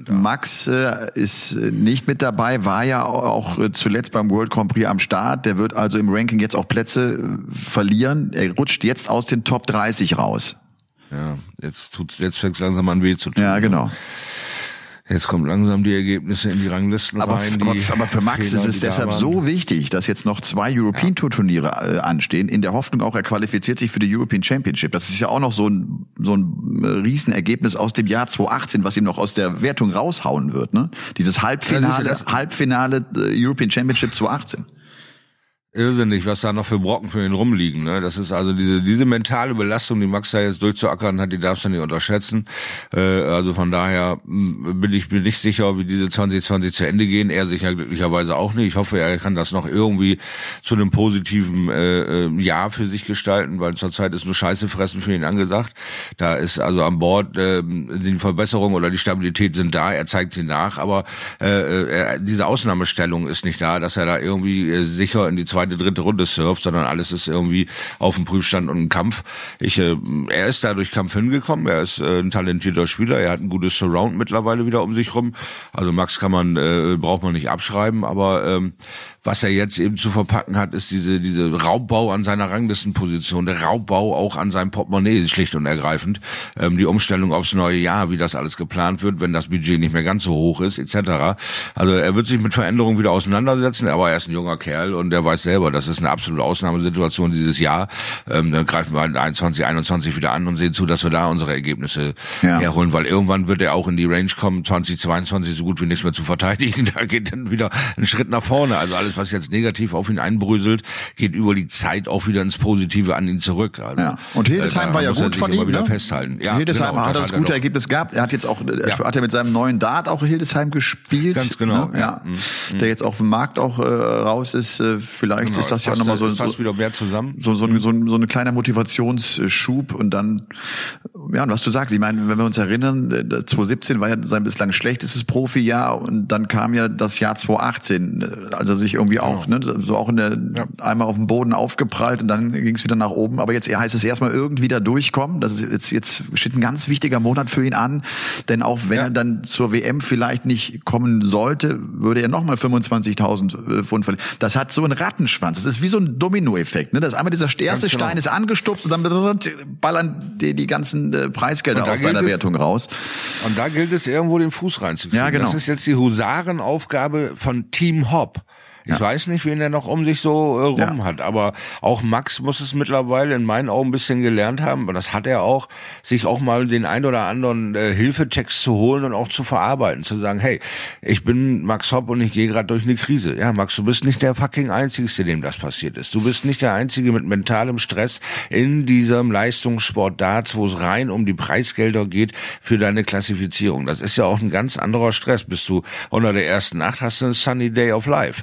Max äh, ist nicht mit dabei, war ja auch äh, zuletzt beim World Grand Prix am Start. Der wird also im Ranking jetzt auch Plätze äh, verlieren. Er rutscht jetzt aus den Top 30 raus. Ja, jetzt tut's, jetzt fängt langsam an weh zu tun. Ja, genau. Jetzt kommen langsam die Ergebnisse in die Ranglisten aber, rein. Aber, aber für Max Fehler, ist es deshalb so wichtig, dass jetzt noch zwei European Tour Turniere äh, anstehen, in der Hoffnung auch, er qualifiziert sich für die European Championship. Das ist ja auch noch so ein, so ein äh, Riesenergebnis aus dem Jahr 2018, was ihm noch aus der Wertung raushauen wird. Ne? Dieses Halbfinale, ja, Halbfinale äh, European Championship 2018 irrsinnig, was da noch für Brocken für ihn rumliegen. Ne? Das ist also diese, diese mentale Belastung, die Max da jetzt durchzuackern hat, die darfst du nicht unterschätzen. Äh, also von daher mm, bin ich mir nicht sicher, wie diese 2020 zu Ende gehen. Er sicher glücklicherweise auch nicht. Ich hoffe, er kann das noch irgendwie zu einem positiven äh, äh, Jahr für sich gestalten, weil zurzeit ist nur Scheiße fressen für ihn angesagt. Da ist also an Bord äh, die Verbesserung oder die Stabilität sind da. Er zeigt sie nach, aber äh, äh er, diese Ausnahmestellung ist nicht da, dass er da irgendwie äh, sicher in die zweite zweite, dritte Runde surft, sondern alles ist irgendwie auf dem Prüfstand und ein Kampf. Ich, äh, er ist da durch Kampf hingekommen. Er ist äh, ein talentierter Spieler. Er hat ein gutes Surround mittlerweile wieder um sich rum. Also Max kann man, äh, braucht man nicht abschreiben, aber ähm, was er jetzt eben zu verpacken hat, ist diese, diese Raubbau an seiner Ranglistenposition, der Raubbau auch an seinem Portemonnaie, schlicht und ergreifend. Ähm, die Umstellung aufs neue Jahr, wie das alles geplant wird, wenn das Budget nicht mehr ganz so hoch ist, etc. Also er wird sich mit Veränderungen wieder auseinandersetzen, aber er ist ein junger Kerl und er weiß selber, das ist eine absolute Ausnahmesituation dieses Jahr. Ähm, dann greifen wir halt 21, 21 wieder an und sehen zu, dass wir da unsere Ergebnisse ja. herholen, weil irgendwann wird er auch in die Range kommen, 2022 so gut wie nichts mehr zu verteidigen. Da geht dann wieder ein Schritt nach vorne. Also alles was jetzt negativ auf ihn einbröselt, geht über die Zeit auch wieder ins Positive an ihn zurück. Also, ja. Und Hildesheim äh, war ja gut von ihm. Ne? festhalten. Ja, Hildesheim genau, hat das, das gute Ergebnis gehabt. Er hat jetzt auch, ja. hat er mit seinem neuen Dart auch Hildesheim gespielt. Ganz genau. Ne? Ja. Mhm. Der jetzt auf dem Markt auch äh, raus ist. Äh, vielleicht genau, ist das ja auch nochmal so, so, zusammen. So, so, so, so, so ein kleiner Motivationsschub und dann, ja, und was du sagst, ich meine, wenn wir uns erinnern, 2017 war ja sein bislang schlechtestes Profijahr und dann kam ja das Jahr 2018, als er sich irgendwie auch, ne, so auch in der, ja. einmal auf dem Boden aufgeprallt und dann ging es wieder nach oben. Aber jetzt heißt es erstmal irgendwie da durchkommen. Das ist jetzt, jetzt steht ein ganz wichtiger Monat für ihn an. Denn auch wenn ja. er dann zur WM vielleicht nicht kommen sollte, würde er nochmal 25.000 äh, Pfund verlieren. Das hat so einen Rattenschwanz. Das ist wie so ein Dominoeffekt. Ne? Das einmal dieser erste genau. Stein ist angestupst und dann ballern die, die ganzen äh, Preisgelder aus seiner Wertung raus. Und da gilt es irgendwo den Fuß reinzukriegen. Ja, genau. Das ist jetzt die Husarenaufgabe von Team Hop. Ich ja. weiß nicht, wen er noch um sich so äh, rum ja. hat, aber auch Max muss es mittlerweile in meinen Augen ein bisschen gelernt haben, aber das hat er auch, sich auch mal den ein oder anderen äh, Hilfetext zu holen und auch zu verarbeiten, zu sagen, hey, ich bin Max Hopp und ich gehe gerade durch eine Krise. Ja, Max, du bist nicht der fucking Einzige, dem das passiert ist. Du bist nicht der Einzige mit mentalem Stress in diesem Leistungssport Darts, wo es rein um die Preisgelder geht für deine Klassifizierung. Das ist ja auch ein ganz anderer Stress. Bist du unter der ersten Nacht, hast du einen Sunny Day of Life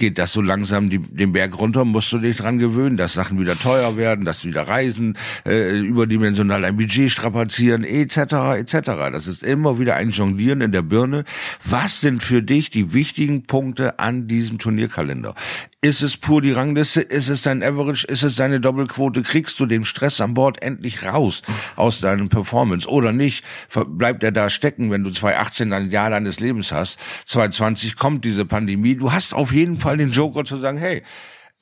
geht das so langsam die, den Berg runter, musst du dich dran gewöhnen, dass Sachen wieder teuer werden, dass wieder Reisen äh, überdimensional ein Budget strapazieren, etc., etc. Das ist immer wieder ein Jonglieren in der Birne. Was sind für dich die wichtigen Punkte an diesem Turnierkalender? Ist es pur die Rangliste? Ist es dein Average? Ist es deine Doppelquote? Kriegst du den Stress an Bord endlich raus aus deinem Performance oder nicht? Bleibt er da stecken, wenn du 2018 ein Jahr deines Lebens hast? 2020 kommt diese Pandemie. Du hast auf jeden Fall Fall den Joker zu sagen, hey,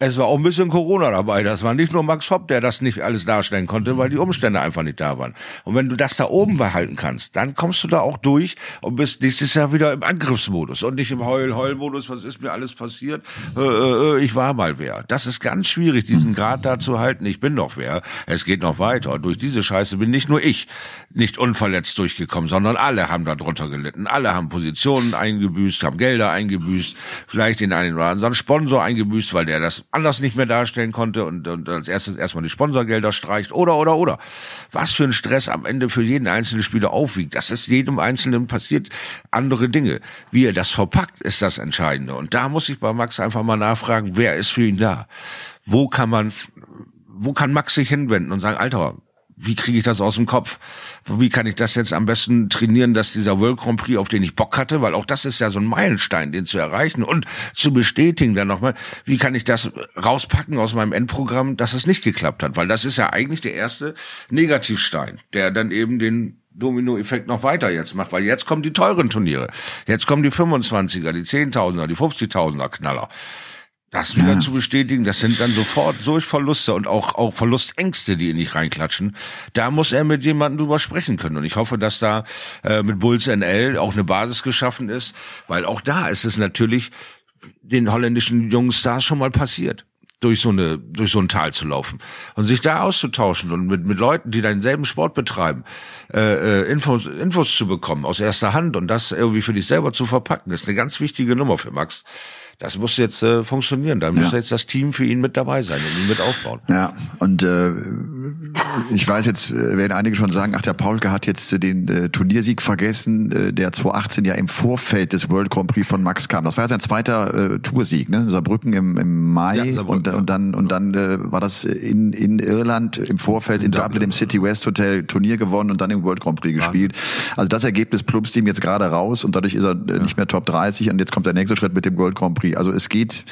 es war auch ein bisschen Corona dabei. Das war nicht nur Max Hopp, der das nicht alles darstellen konnte, weil die Umstände einfach nicht da waren. Und wenn du das da oben behalten kannst, dann kommst du da auch durch und bist nächstes Jahr wieder im Angriffsmodus und nicht im Heul-Heul-Modus. Was ist mir alles passiert? Äh, äh, äh, ich war mal wer. Das ist ganz schwierig, diesen Grad da zu halten. Ich bin doch wer. Es geht noch weiter. Durch diese Scheiße bin nicht nur ich nicht unverletzt durchgekommen, sondern alle haben da drunter gelitten. Alle haben Positionen eingebüßt, haben Gelder eingebüßt, vielleicht den einen oder anderen Sponsor eingebüßt, weil der das anders nicht mehr darstellen konnte und, und als erstes erstmal die Sponsorgelder streicht oder oder oder. Was für ein Stress am Ende für jeden einzelnen Spieler aufwiegt. Das ist jedem Einzelnen passiert andere Dinge. Wie er das verpackt, ist das Entscheidende. Und da muss ich bei Max einfach mal nachfragen, wer ist für ihn da? Wo kann man, wo kann Max sich hinwenden und sagen, Alter, wie kriege ich das aus dem Kopf? Wie kann ich das jetzt am besten trainieren, dass dieser World Grand Prix, auf den ich Bock hatte, weil auch das ist ja so ein Meilenstein, den zu erreichen und zu bestätigen dann nochmal, wie kann ich das rauspacken aus meinem Endprogramm, dass es nicht geklappt hat? Weil das ist ja eigentlich der erste Negativstein, der dann eben den Domino-Effekt noch weiter jetzt macht, weil jetzt kommen die teuren Turniere. Jetzt kommen die 25er, die 10.000er, die 50.000er Knaller das wieder ja. zu bestätigen, das sind dann sofort solch Verluste und auch, auch Verlustängste, die ihn nicht reinklatschen. Da muss er mit jemandem drüber sprechen können. Und ich hoffe, dass da äh, mit Bulls NL auch eine Basis geschaffen ist, weil auch da ist es natürlich den holländischen jungen Stars schon mal passiert durch so eine durch so ein Tal zu laufen und sich da auszutauschen und mit mit Leuten, die denselben Sport betreiben, äh, äh, Infos Infos zu bekommen aus erster Hand und das irgendwie für dich selber zu verpacken, ist eine ganz wichtige Nummer für Max das muss jetzt äh, funktionieren. Da muss jetzt das Team für ihn mit dabei sein und ihn mit aufbauen. Ja, und äh, ich weiß jetzt, äh, werden einige schon sagen, ach, der Paulke hat jetzt äh, den äh, Turniersieg vergessen, äh, der 2018 ja im Vorfeld des World Grand Prix von Max kam. Das war ja sein zweiter äh, Toursieg, ne? Saarbrücken im, im Mai ja, Saarbrücken, und, ja. und dann und dann äh, war das in, in Irland im Vorfeld in, in Dublin, Dublin im City West Hotel Turnier gewonnen und dann im World Grand Prix ja. gespielt. Also das Ergebnis plumpst ihm jetzt gerade raus und dadurch ist er äh, nicht mehr Top 30 und jetzt kommt der nächste Schritt mit dem World Grand Prix. Also es geht,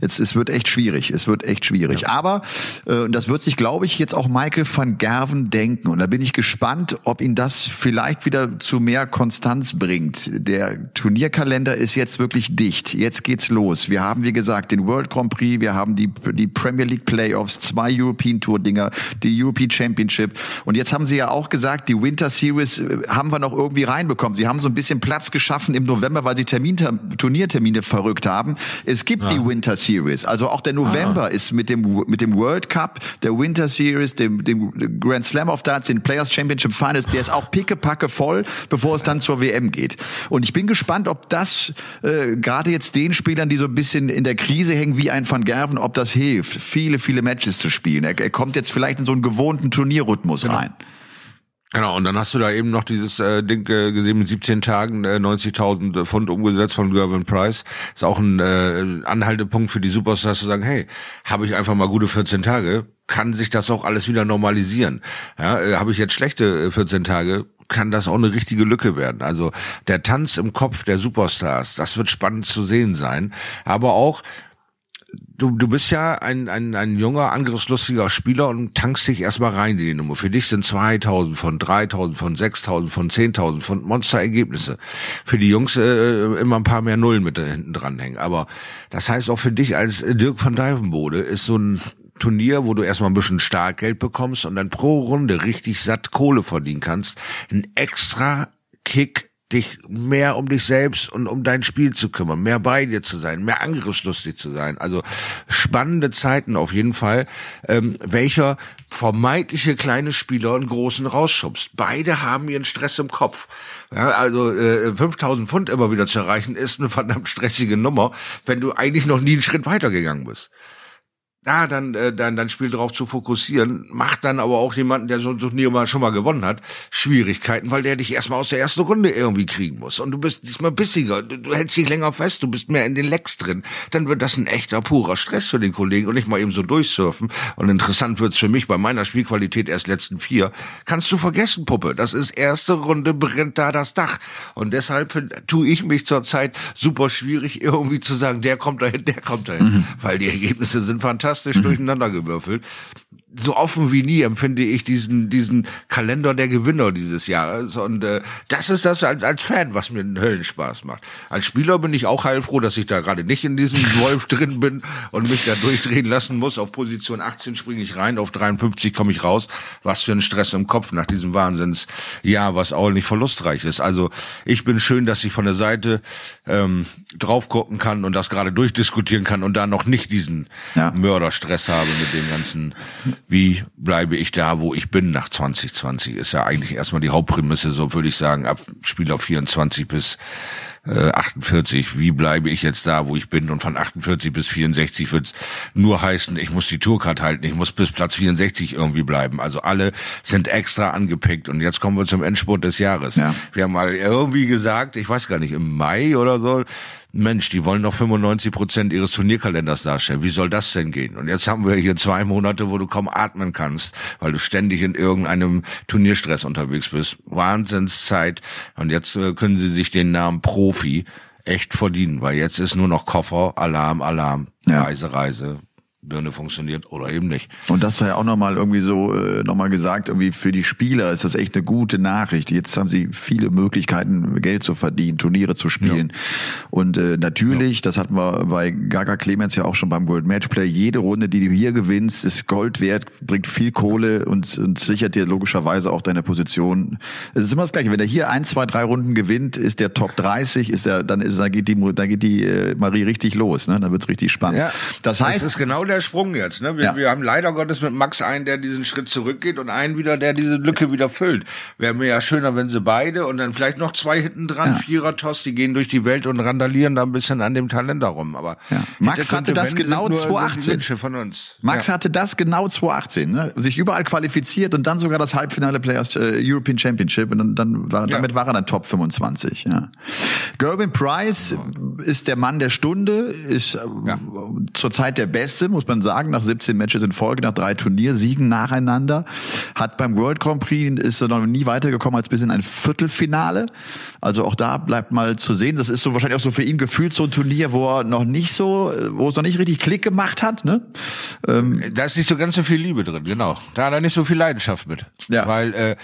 jetzt es wird echt schwierig. Es wird echt schwierig. Aber äh, das wird sich, glaube ich, jetzt auch Michael van Gerven denken. Und da bin ich gespannt, ob ihn das vielleicht wieder zu mehr Konstanz bringt. Der Turnierkalender ist jetzt wirklich dicht. Jetzt geht's los. Wir haben, wie gesagt, den World Grand Prix, wir haben die, die Premier League Playoffs, zwei European Tour Dinger, die European Championship. Und jetzt haben sie ja auch gesagt, die Winter Series äh, haben wir noch irgendwie reinbekommen. Sie haben so ein bisschen Platz geschaffen im November, weil sie Termin, Turniertermine verrückt haben. Es gibt ja. die Winter Series. Also auch der November ah. ist mit dem, mit dem World Cup, der Winter Series, dem, dem Grand Slam of Darts, den Players Championship Finals, der ist auch pickepacke voll, bevor es dann zur WM geht. Und ich bin gespannt, ob das äh, gerade jetzt den Spielern, die so ein bisschen in der Krise hängen, wie ein Van Gerven, ob das hilft, viele, viele Matches zu spielen. Er, er kommt jetzt vielleicht in so einen gewohnten Turnierrhythmus genau. rein. Genau, und dann hast du da eben noch dieses äh, Ding äh, gesehen mit 17 Tagen, äh, 90.000 Pfund umgesetzt von Gervin Price. Ist auch ein äh, Anhaltepunkt für die Superstars zu sagen, hey, habe ich einfach mal gute 14 Tage, kann sich das auch alles wieder normalisieren. Ja, äh, habe ich jetzt schlechte 14 äh, Tage, kann das auch eine richtige Lücke werden. Also der Tanz im Kopf der Superstars, das wird spannend zu sehen sein. Aber auch du, du bist ja ein, ein, ein junger, angriffslustiger Spieler und tankst dich erstmal rein in die Nummer. Für dich sind 2000 von 3000 von 6000 von 10.000 von Monsterergebnisse. Für die Jungs äh, immer ein paar mehr Nullen mit hinten dranhängen. Aber das heißt auch für dich als Dirk von Dijvenbode ist so ein Turnier, wo du erstmal ein bisschen Starkgeld bekommst und dann pro Runde richtig satt Kohle verdienen kannst, ein extra Kick dich mehr um dich selbst und um dein Spiel zu kümmern, mehr bei dir zu sein, mehr angriffslustig zu sein. Also spannende Zeiten auf jeden Fall. Ähm, welcher vermeintliche kleine Spieler einen großen rausschubst. Beide haben ihren Stress im Kopf. Ja, also äh, 5000 Pfund immer wieder zu erreichen, ist eine verdammt stressige Nummer, wenn du eigentlich noch nie einen Schritt weitergegangen bist da dann, äh, dann, dann Spiel drauf zu fokussieren, macht dann aber auch jemanden, der so ein Turnier mal schon mal gewonnen hat, Schwierigkeiten, weil der dich erstmal aus der ersten Runde irgendwie kriegen muss. Und du bist diesmal bissiger, du, du hältst dich länger fest, du bist mehr in den Lecks drin. Dann wird das ein echter, purer Stress für den Kollegen und nicht mal eben so durchsurfen. Und interessant wird's für mich bei meiner Spielqualität erst letzten vier. Kannst du vergessen, Puppe. Das ist erste Runde, brennt da das Dach. Und deshalb tue ich mich zurzeit super schwierig, irgendwie zu sagen, der kommt dahin, der kommt dahin. Mhm. Weil die Ergebnisse sind fantastisch fantastisch mhm. So offen wie nie empfinde ich diesen diesen Kalender der Gewinner dieses Jahres und äh, das ist das als, als Fan, was mir einen Höllenspaß macht. Als Spieler bin ich auch heilfroh, dass ich da gerade nicht in diesem Wolf drin bin und mich da durchdrehen lassen muss. Auf Position 18 springe ich rein, auf 53 komme ich raus. Was für ein Stress im Kopf nach diesem Wahnsinnsjahr, was auch nicht verlustreich ist. Also ich bin schön, dass ich von der Seite ähm, drauf gucken kann und das gerade durchdiskutieren kann und da noch nicht diesen ja. Mörderstress habe mit dem ganzen wie bleibe ich da, wo ich bin nach 2020, ist ja eigentlich erstmal die Hauptprämisse, so würde ich sagen, ab Spieler 24 bis äh, 48, wie bleibe ich jetzt da, wo ich bin? Und von 48 bis 64 wird nur heißen, ich muss die Tourcard halten, ich muss bis Platz 64 irgendwie bleiben. Also alle sind extra angepickt. Und jetzt kommen wir zum Endspurt des Jahres. Ja. Wir haben mal irgendwie gesagt, ich weiß gar nicht, im Mai oder so, Mensch, die wollen noch 95 Prozent ihres Turnierkalenders darstellen. Wie soll das denn gehen? Und jetzt haben wir hier zwei Monate, wo du kaum atmen kannst, weil du ständig in irgendeinem Turnierstress unterwegs bist. Wahnsinnszeit. Und jetzt äh, können sie sich den Namen Profi echt verdienen, weil jetzt ist nur noch Koffer, Alarm, Alarm, ja. Reise, Reise, Birne funktioniert oder eben nicht. Und das sei auch nochmal irgendwie so äh, nochmal gesagt, irgendwie für die Spieler ist das echt eine gute Nachricht. Jetzt haben sie viele Möglichkeiten, Geld zu verdienen, Turniere zu spielen. Ja. Und äh, natürlich, ja. das hatten wir bei Gaga Clemens ja auch schon beim World Matchplay, jede Runde, die du hier gewinnst, ist Gold wert, bringt viel Kohle und, und sichert dir logischerweise auch deine Position. Es ist immer das Gleiche. Wenn er hier ein, zwei, drei Runden gewinnt, ist der Top 30, ist er, dann ist, dann geht die, dann geht die äh, Marie richtig los, ne? Dann wird's richtig spannend. Ja, das heißt, das ist genau der der Sprung jetzt. Ne? Wir, ja. wir haben leider Gottes mit Max einen, der diesen Schritt zurückgeht und einen wieder, der diese Lücke wieder füllt. Wäre mir ja schöner, wenn sie beide und dann vielleicht noch zwei hinten dran, ja. Vierer-Toss, die gehen durch die Welt und randalieren da ein bisschen an dem Talent darum. Aber ja. Max hatte das genau 2018. Von uns. Max ja. hatte das genau 2018. Ne? Sich überall qualifiziert und dann sogar das Halbfinale Players äh, European Championship und dann, dann war, damit war er dann Top 25. Ja. Gerben Price ist der Mann der Stunde, ist äh, zurzeit der Beste, muss muss man sagen, nach 17 Matches in Folge, nach drei Turniersiegen nacheinander. Hat beim World Grand Prix ist er noch nie weitergekommen als bis in ein Viertelfinale. Also auch da bleibt mal zu sehen. Das ist so wahrscheinlich auch so für ihn gefühlt so ein Turnier, wo er noch nicht so, wo es noch nicht richtig Klick gemacht hat. Ne? Ähm, da ist nicht so ganz so viel Liebe drin, genau. Da hat er nicht so viel Leidenschaft mit. Ja. Weil äh,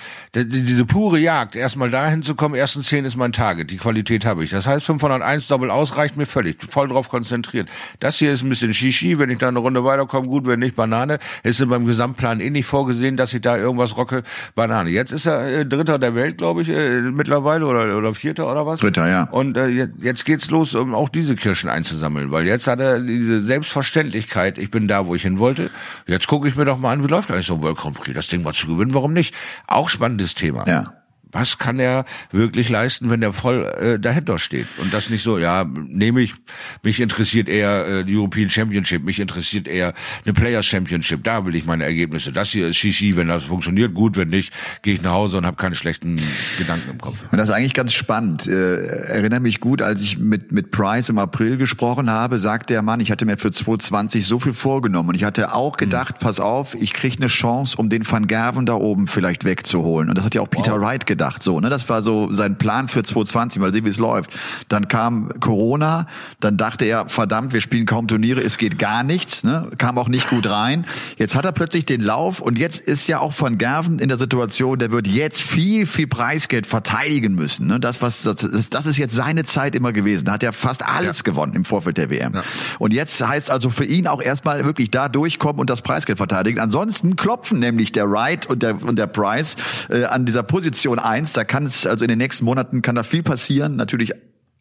diese pure Jagd, erstmal dahin zu kommen, ersten zehn ist mein Target, die Qualität habe ich. Das heißt, 501 Doppel aus reicht mir völlig, voll drauf konzentriert. Das hier ist ein bisschen Shishi, wenn ich da eine Runde Runde weiterkommen, gut, wenn nicht, Banane. Ist in meinem Gesamtplan eh nicht vorgesehen, dass ich da irgendwas rocke, Banane. Jetzt ist er äh, Dritter der Welt, glaube ich, äh, mittlerweile oder, oder Vierter oder was. Dritter, ja. Und äh, jetzt, jetzt geht's los, um auch diese Kirschen einzusammeln, weil jetzt hat er diese Selbstverständlichkeit, ich bin da, wo ich hin wollte. Jetzt gucke ich mir doch mal an, wie läuft eigentlich so ein World Grand Prix. Das Ding mal zu gewinnen, warum nicht? Auch spannendes Thema. Ja was kann er wirklich leisten, wenn er voll äh, dahinter steht und das nicht so, ja, nehme ich, mich interessiert eher äh, die European Championship, mich interessiert eher eine Players Championship, da will ich meine Ergebnisse. Das hier ist Shishi, wenn das funktioniert, gut, wenn nicht, gehe ich nach Hause und habe keine schlechten Gedanken im Kopf. Und das ist eigentlich ganz spannend. Äh, erinnere mich gut, als ich mit mit Price im April gesprochen habe, sagte der Mann, ich hatte mir für 2020 so viel vorgenommen und ich hatte auch gedacht, mhm. pass auf, ich kriege eine Chance, um den Van Gerven da oben vielleicht wegzuholen. Und das hat ja auch Peter wow. Wright gedacht gedacht. So, ne? Das war so sein Plan für 2020, mal sehen, wie es läuft. Dann kam Corona, dann dachte er, verdammt, wir spielen kaum Turniere, es geht gar nichts, ne? Kam auch nicht gut rein. Jetzt hat er plötzlich den Lauf und jetzt ist ja auch von Gerven in der Situation, der wird jetzt viel, viel Preisgeld verteidigen müssen. Ne? Das, was, das, das ist jetzt seine Zeit immer gewesen. Da hat er fast alles ja. gewonnen im Vorfeld der WM. Ja. Und jetzt heißt also für ihn auch erstmal wirklich da durchkommen und das Preisgeld verteidigen. Ansonsten klopfen nämlich der Wright und der, und der Price äh, an dieser Position ein eins. Da kann es, also in den nächsten Monaten kann da viel passieren. Natürlich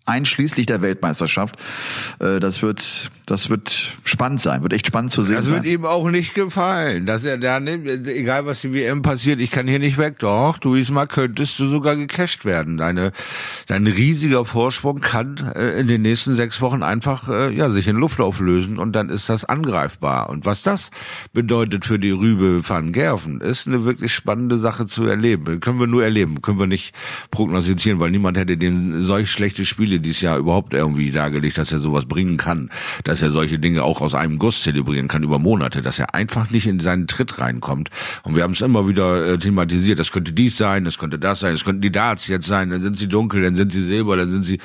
einschließlich der Weltmeisterschaft. Äh, das wird, das wird spannend sein, wird echt spannend zu sehen. Das wird ihm auch nicht gefallen, dass er da nimmt, egal was die WM passiert, ich kann hier nicht weg. Doch, du mal könntest du sogar gecasht werden. Deine, dein riesiger Vorsprung kann äh, in den nächsten sechs Wochen einfach äh, ja sich in Luft auflösen und dann ist das angreifbar. Und was das bedeutet für die Rübe van Gerven, ist eine wirklich spannende Sache zu erleben. Können wir nur erleben, können wir nicht prognostizieren, weil niemand hätte den solch schlechte Spiel Spiele dieses Jahr überhaupt irgendwie dargelegt, dass er sowas bringen kann, dass er solche Dinge auch aus einem Guss zelebrieren kann über Monate, dass er einfach nicht in seinen Tritt reinkommt. Und wir haben es immer wieder äh, thematisiert, das könnte dies sein, das könnte das sein, das könnten die Darts jetzt sein, dann sind sie dunkel, dann sind sie silber, dann sind sie...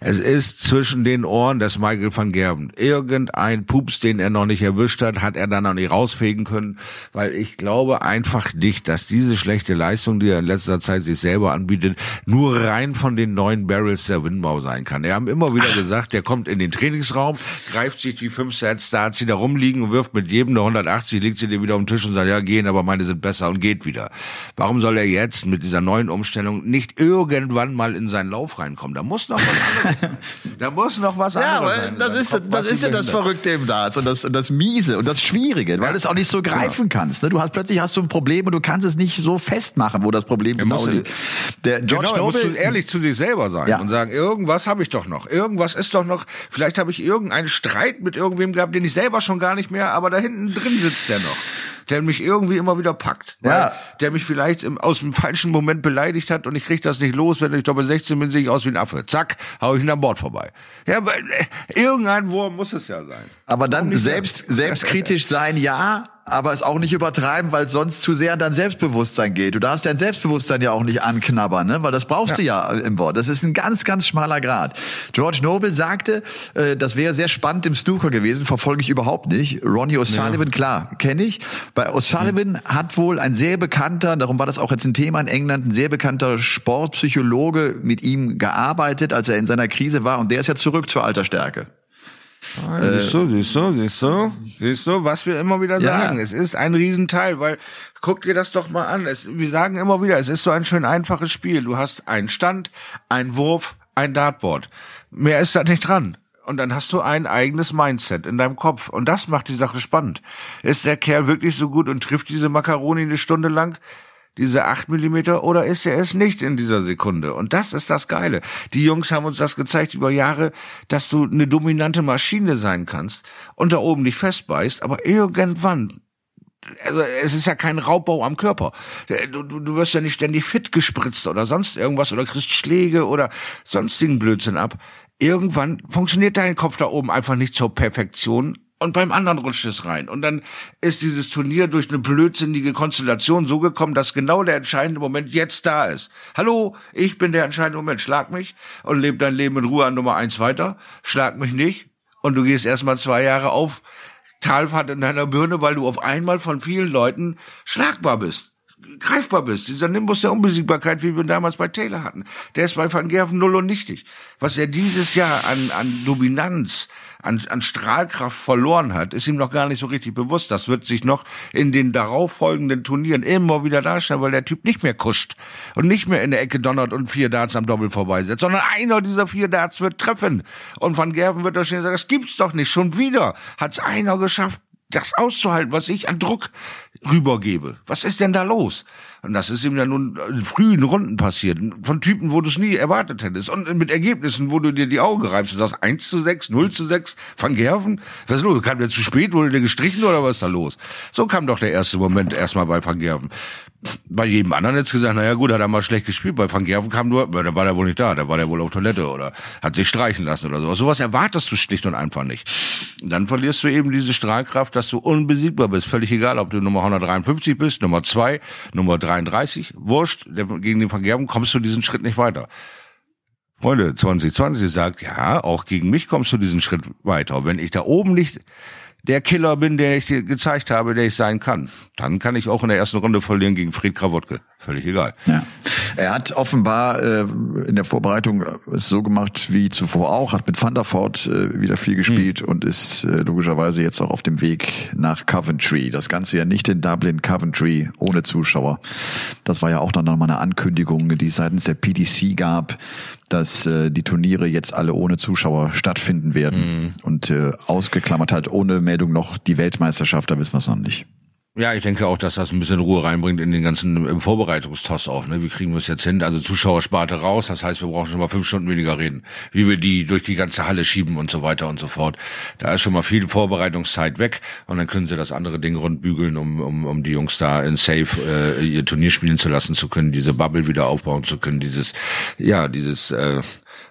Es ist zwischen den Ohren des Michael van Gerben. Irgendein Pups, den er noch nicht erwischt hat, hat er dann noch nicht rausfegen können, weil ich glaube einfach nicht, dass diese schlechte Leistung, die er in letzter Zeit sich selber anbietet, nur rein von den neuen Barrels der Windbau sein kann. Er haben immer wieder gesagt, der kommt in den Trainingsraum, greift sich die fünf Sets Darts, die da rumliegen und wirft mit jedem eine 180, legt sie dir wieder auf den Tisch und sagt, ja, gehen, aber meine sind besser und geht wieder. Warum soll er jetzt mit dieser neuen Umstellung nicht irgendwann mal in seinen Lauf reinkommen? Da muss noch was anderes sein. Da muss noch was ja, anderes sein. Das ist, das ist ja das Verrückte im Darts und das, und das Miese und das Schwierige, weil du es auch nicht so greifen kannst. Ne? Du hast plötzlich hast du ein Problem und du kannst es nicht so festmachen, wo das Problem Er genau liegt. Der George genau, er muss Noble, ehrlich zu sich selber sein Ja. und sagen, irgendwas habe ich doch noch. Irgendwas ist doch noch, vielleicht habe ich irgendeinen Streit mit irgendwem gehabt, den ich selber schon gar nicht mehr, aber da hinten drin sitzt der noch. Der mich irgendwie immer wieder packt. Ja. Der mich vielleicht im, aus dem falschen Moment beleidigt hat und ich krieg das nicht los. Wenn ich Doppel 16 bin, sehe ich aus wie ein Affe. Zack, hau ich ihn am Bord vorbei. Ja, weil, äh, irgendein Wurm muss es ja sein. aber dann selbst, selbstkritisch sein, ja, aber es auch nicht übertreiben, weil es sonst zu sehr an dein Selbstbewusstsein geht. Du darfst dein Selbstbewusstsein ja auch nicht anknabbern, ne? weil das brauchst du ja im Wort. Das ist ein ganz, ganz schmaler Grad. George Noble sagte, äh, das wäre sehr spannend im Snooker gewesen, verfolge ich überhaupt nicht. Ronnie O'Sullivan, klar, kenne ich. Bei O'Sullivan hat wohl ein sehr bekannter, darum war das auch jetzt ein Thema in England, ein sehr bekannter Sportpsychologe mit ihm gearbeitet, als er in seiner Krise war und der ist ja zurück zur Altersstärke. Ah, siehst du, siehst du, siehst du, siehst du, was wir immer wieder Ja. sagen. Es ist ein Riesenteil, weil guck dir das doch mal an. Es, wir sagen immer wieder, es ist so ein schön einfaches Spiel. Du hast einen Stand, einen Wurf, ein Dartboard. Mehr ist da nicht dran. Und dann hast du ein eigenes Mindset in deinem Kopf. Und das macht die Sache spannend. Ist der Kerl wirklich so gut und trifft diese Makaroni eine Stunde lang? Diese acht Millimeter oder ist er es nicht in dieser Sekunde? Und das ist das Geile. Die Jungs haben uns das gezeigt über Jahre, dass du eine dominante Maschine sein kannst und da oben dich festbeißt, aber irgendwann also es ist ja kein Raubbau am Körper. Du, du, du wirst ja nicht ständig fit gespritzt oder sonst irgendwas oder kriegst Schläge oder sonstigen Blödsinn ab. Irgendwann funktioniert dein Kopf da oben einfach nicht zur Perfektion und beim anderen rutscht es rein. Und dann ist dieses Turnier durch eine blödsinnige Konstellation so gekommen, dass genau der entscheidende Moment jetzt da ist. Hallo, ich bin der entscheidende Moment. Schlag mich und leb dein Leben in Ruhe an Nummer eins weiter. Schlag mich nicht und du gehst erstmal zwei Jahre auf Talfahrt in deiner Birne, weil du auf einmal von vielen Leuten schlagbar bist, greifbar bist. Dieser Nimbus der Unbesiegbarkeit, wie wir damals bei Taylor hatten, der ist bei Van Gerven null und nichtig. Was er dieses Jahr an, an Dominanz, an, an Strahlkraft verloren hat, ist ihm noch gar nicht so richtig bewusst. Das wird sich noch in den darauffolgenden Turnieren immer wieder darstellen, weil der Typ nicht mehr kuscht und nicht mehr in der Ecke donnert und vier Darts am Doppel vorbeisetzt, sondern einer dieser vier Darts wird treffen. Und Van Gerven wird da stehen und sagen, das gibt's doch nicht. Schon wieder hat's einer geschafft, das auszuhalten, was ich an Druck rübergebe. Was ist denn da los? Und das ist ihm ja nun in frühen Runden passiert. Von Typen, wo du es nie erwartet hättest. Und mit Ergebnissen, wo du dir die Augen reibst. Du sagst 1 zu 6, 0 zu 6, Van Gerven. Was ist los? Kam der zu spät? Wurde der gestrichen oder was ist da los? So kam doch der erste Moment erstmal bei Van Gerven. Bei jedem anderen jetzt gesagt, naja gut, hat er mal schlecht gespielt. Bei Van Gerven kam nur, da war der wohl nicht da, da war der wohl auf Toilette oder hat sich streichen lassen oder sowas. Sowas erwartest du schlicht und einfach nicht. Und dann verlierst du eben diese Strahlkraft, dass du unbesiegbar bist. Völlig egal, ob du Nummer 153 bist, Nummer 2, Nummer 33. Wurscht, gegen den Van Gerven kommst du diesen Schritt nicht weiter. Freunde, 2020 sagt, ja, auch gegen mich kommst du diesen Schritt weiter. Wenn ich da oben nicht der Killer bin, der ich dir gezeigt habe, der ich sein kann, dann kann ich auch in der ersten Runde verlieren gegen Fred Krawotke. Völlig egal. Ja. Er hat offenbar äh, in der Vorbereitung es so gemacht wie zuvor auch, hat mit Van der Voort äh, wieder viel gespielt und ist äh, logischerweise jetzt auch auf dem Weg nach Coventry. Das Ganze ja nicht in Dublin, Coventry, ohne Zuschauer. Das war ja auch noch mal eine Ankündigung, die es seitens der PDC gab, dass äh, die Turniere jetzt alle ohne Zuschauer stattfinden werden. Und äh, ausgeklammert halt ohne Meldung noch die Weltmeisterschaft, da wissen wir es noch nicht. Ja, ich denke auch, dass das ein bisschen Ruhe reinbringt in den ganzen Vorbereitungstoss auch. Ne? Wie kriegen wir es jetzt hin? Also Zuschauersparte raus, das heißt, wir brauchen schon mal fünf Stunden weniger reden. Wie wir die durch die ganze Halle schieben und so weiter und so fort. Da ist schon mal viel Vorbereitungszeit weg und dann können sie das andere Ding rundbügeln, um, um, um die Jungs da in Safe äh, ihr Turnier spielen zu lassen zu können, diese Bubble wieder aufbauen zu können, dieses, ja, dieses äh,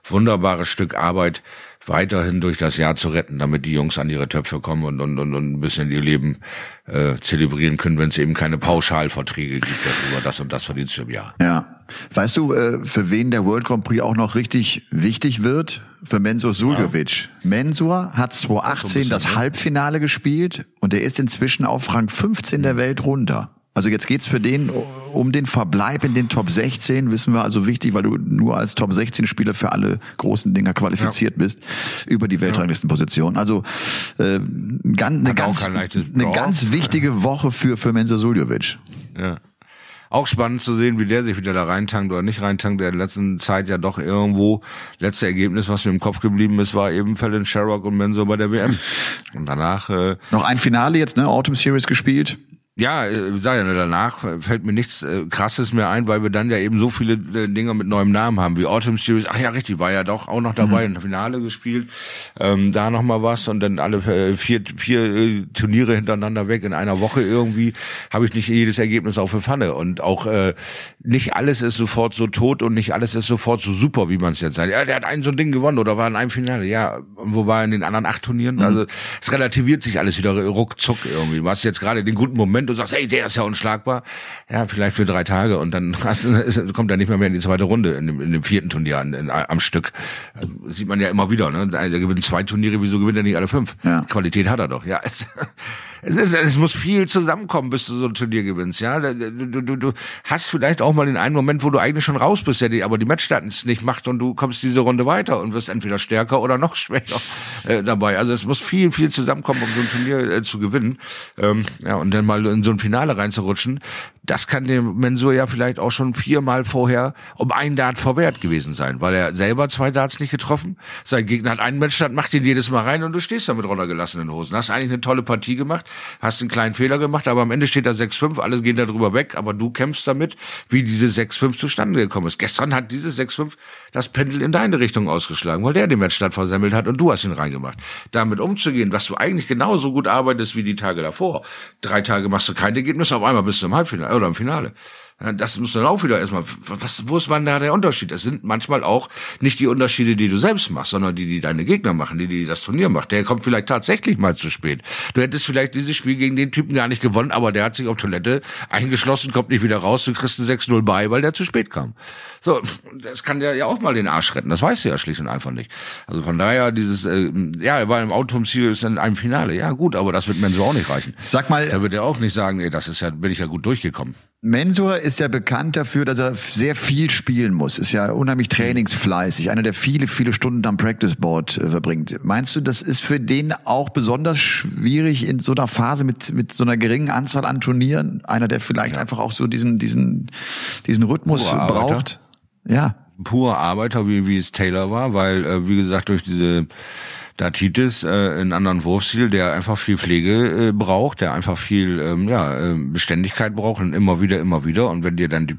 wunderbares Stück Arbeit, weiterhin durch das Jahr zu retten, damit die Jungs an ihre Töpfe kommen und, und, und, und ein bisschen ihr Leben äh, zelebrieren können, wenn es eben keine Pauschalverträge gibt darüber, das und das verdienst du im Jahr. Ja. Weißt du, äh, für wen der World Grand Prix auch noch richtig wichtig wird? Für Mensur Suljovic. Ja. Mensur hat 2018 das ne? Halbfinale gespielt und er ist inzwischen auf Rang 15 der Welt runter. Also jetzt geht's für den um den Verbleib in den Top 16, wissen wir also wichtig, weil du nur als Top 16 Spieler für alle großen Dinger qualifiziert ja. bist über die Weltranglistenposition. Also äh, ganz, eine, ganz, eine ganz wichtige Woche für für Menzo Suljovic. Ja. Auch spannend zu sehen, wie der sich wieder da reintankt oder nicht reintankt. Der in der letzten Zeit ja doch irgendwo, letzte Ergebnis, was mir im Kopf geblieben ist, war eben Fallon Sherrock und Menzo bei der WM. Und danach... Äh, Noch ein Finale jetzt, ne? Autumn Series gespielt ja, äh, sag ja, danach fällt mir nichts äh, Krasses mehr ein, weil wir dann ja eben so viele äh, Dinge mit neuem Namen haben, wie Autumn Series. Ach ja, richtig, war ja doch auch noch dabei, mhm. im Finale gespielt. Ähm, da noch mal was und dann alle äh, vier, vier äh, Turniere hintereinander weg in einer Woche irgendwie. Habe ich nicht jedes Ergebnis auf der Pfanne. Und auch äh, nicht alles ist sofort so tot und nicht alles ist sofort so super, wie man es jetzt sagt. Ja, der hat ein so ein Ding gewonnen oder war in einem Finale. Ja, wo war er in den anderen acht Turnieren? Mhm. Also es relativiert sich alles wieder ruckzuck irgendwie. Du hast jetzt gerade den guten Moment du sagst, hey, der ist ja unschlagbar. Ja, vielleicht für drei Tage und dann hast, kommt er nicht mehr, mehr in die zweite Runde, in dem, in dem vierten Turnier an, in, am Stück. Das sieht man ja immer wieder. Ne? Der gewinnt zwei Turniere, wieso gewinnt er nicht alle fünf? Ja. Qualität hat er doch. Ja, es, ist, es muss viel zusammenkommen, bis du so ein Turnier gewinnst. Ja, du, du, du hast vielleicht auch mal den einen Moment, wo du eigentlich schon raus bist, ja, aber die Matchstarts nicht macht und du kommst diese Runde weiter und wirst entweder stärker oder noch schwächer äh, dabei. Also es muss viel, viel zusammenkommen, um so ein Turnier äh, zu gewinnen. Ähm, ja, und dann mal in so ein Finale reinzurutschen, das kann dem Mensur ja vielleicht auch schon viermal vorher um einen Dart verwehrt gewesen sein, weil er selber zwei Darts nicht getroffen. Sein Gegner hat einen Matchstart, macht ihn jedes Mal rein und du stehst da mit runtergelassenen Hosen. Hast eigentlich eine tolle Partie gemacht hast einen kleinen Fehler gemacht, aber am Ende steht da 6-5, alle gehen da drüber weg, aber du kämpfst damit, wie diese 6-5 zustande gekommen ist. Gestern hat dieses 6-5 das Pendel in deine Richtung ausgeschlagen, weil der den Matchstart versemmelt hat und du hast ihn reingemacht. Damit umzugehen, was du eigentlich genauso gut arbeitest wie die Tage davor. Drei Tage machst du kein Ergebnis, auf einmal bist du im Halbfinale oder im Finale. Das muss dann auch wieder erstmal, was, wo ist wann da der Unterschied? Das sind manchmal auch nicht die Unterschiede, die du selbst machst, sondern die, die deine Gegner machen, die, die das Turnier macht. Der kommt vielleicht tatsächlich mal zu spät. Du hättest vielleicht dieses Spiel gegen den Typen gar nicht gewonnen, aber der hat sich auf Toilette eingeschlossen, kommt nicht wieder raus, du kriegst ein 6-0 bei, weil der zu spät kam. So, das kann der ja auch mal den Arsch retten, das weißt du ja schlicht und einfach nicht. Also von daher dieses, äh, ja, er war im Autumn Series in einem Finale. Ja gut, aber das wird Menso auch nicht reichen. Sag mal. Da wird er auch nicht sagen, ey, das ist ja, bin ich ja gut durchgekommen. Mensur ist ja bekannt dafür, dass er sehr viel spielen muss. Ist ja unheimlich trainingsfleißig. Einer, der viele, viele Stunden am Practice Board äh, verbringt. Meinst du, das ist für den auch besonders schwierig in so einer Phase mit, mit so einer geringen Anzahl an Turnieren? Einer, der vielleicht ja. einfach auch so diesen, diesen, diesen Rhythmus Pure braucht? Ja. Pur Arbeiter, wie, wie es Taylor war, weil, äh, wie gesagt, durch diese da Titis äh, einen anderen Wurfstil, der einfach viel Pflege äh, braucht, der einfach viel ähm, ja, äh, Beständigkeit braucht und immer wieder, immer wieder. Und wenn dir dann die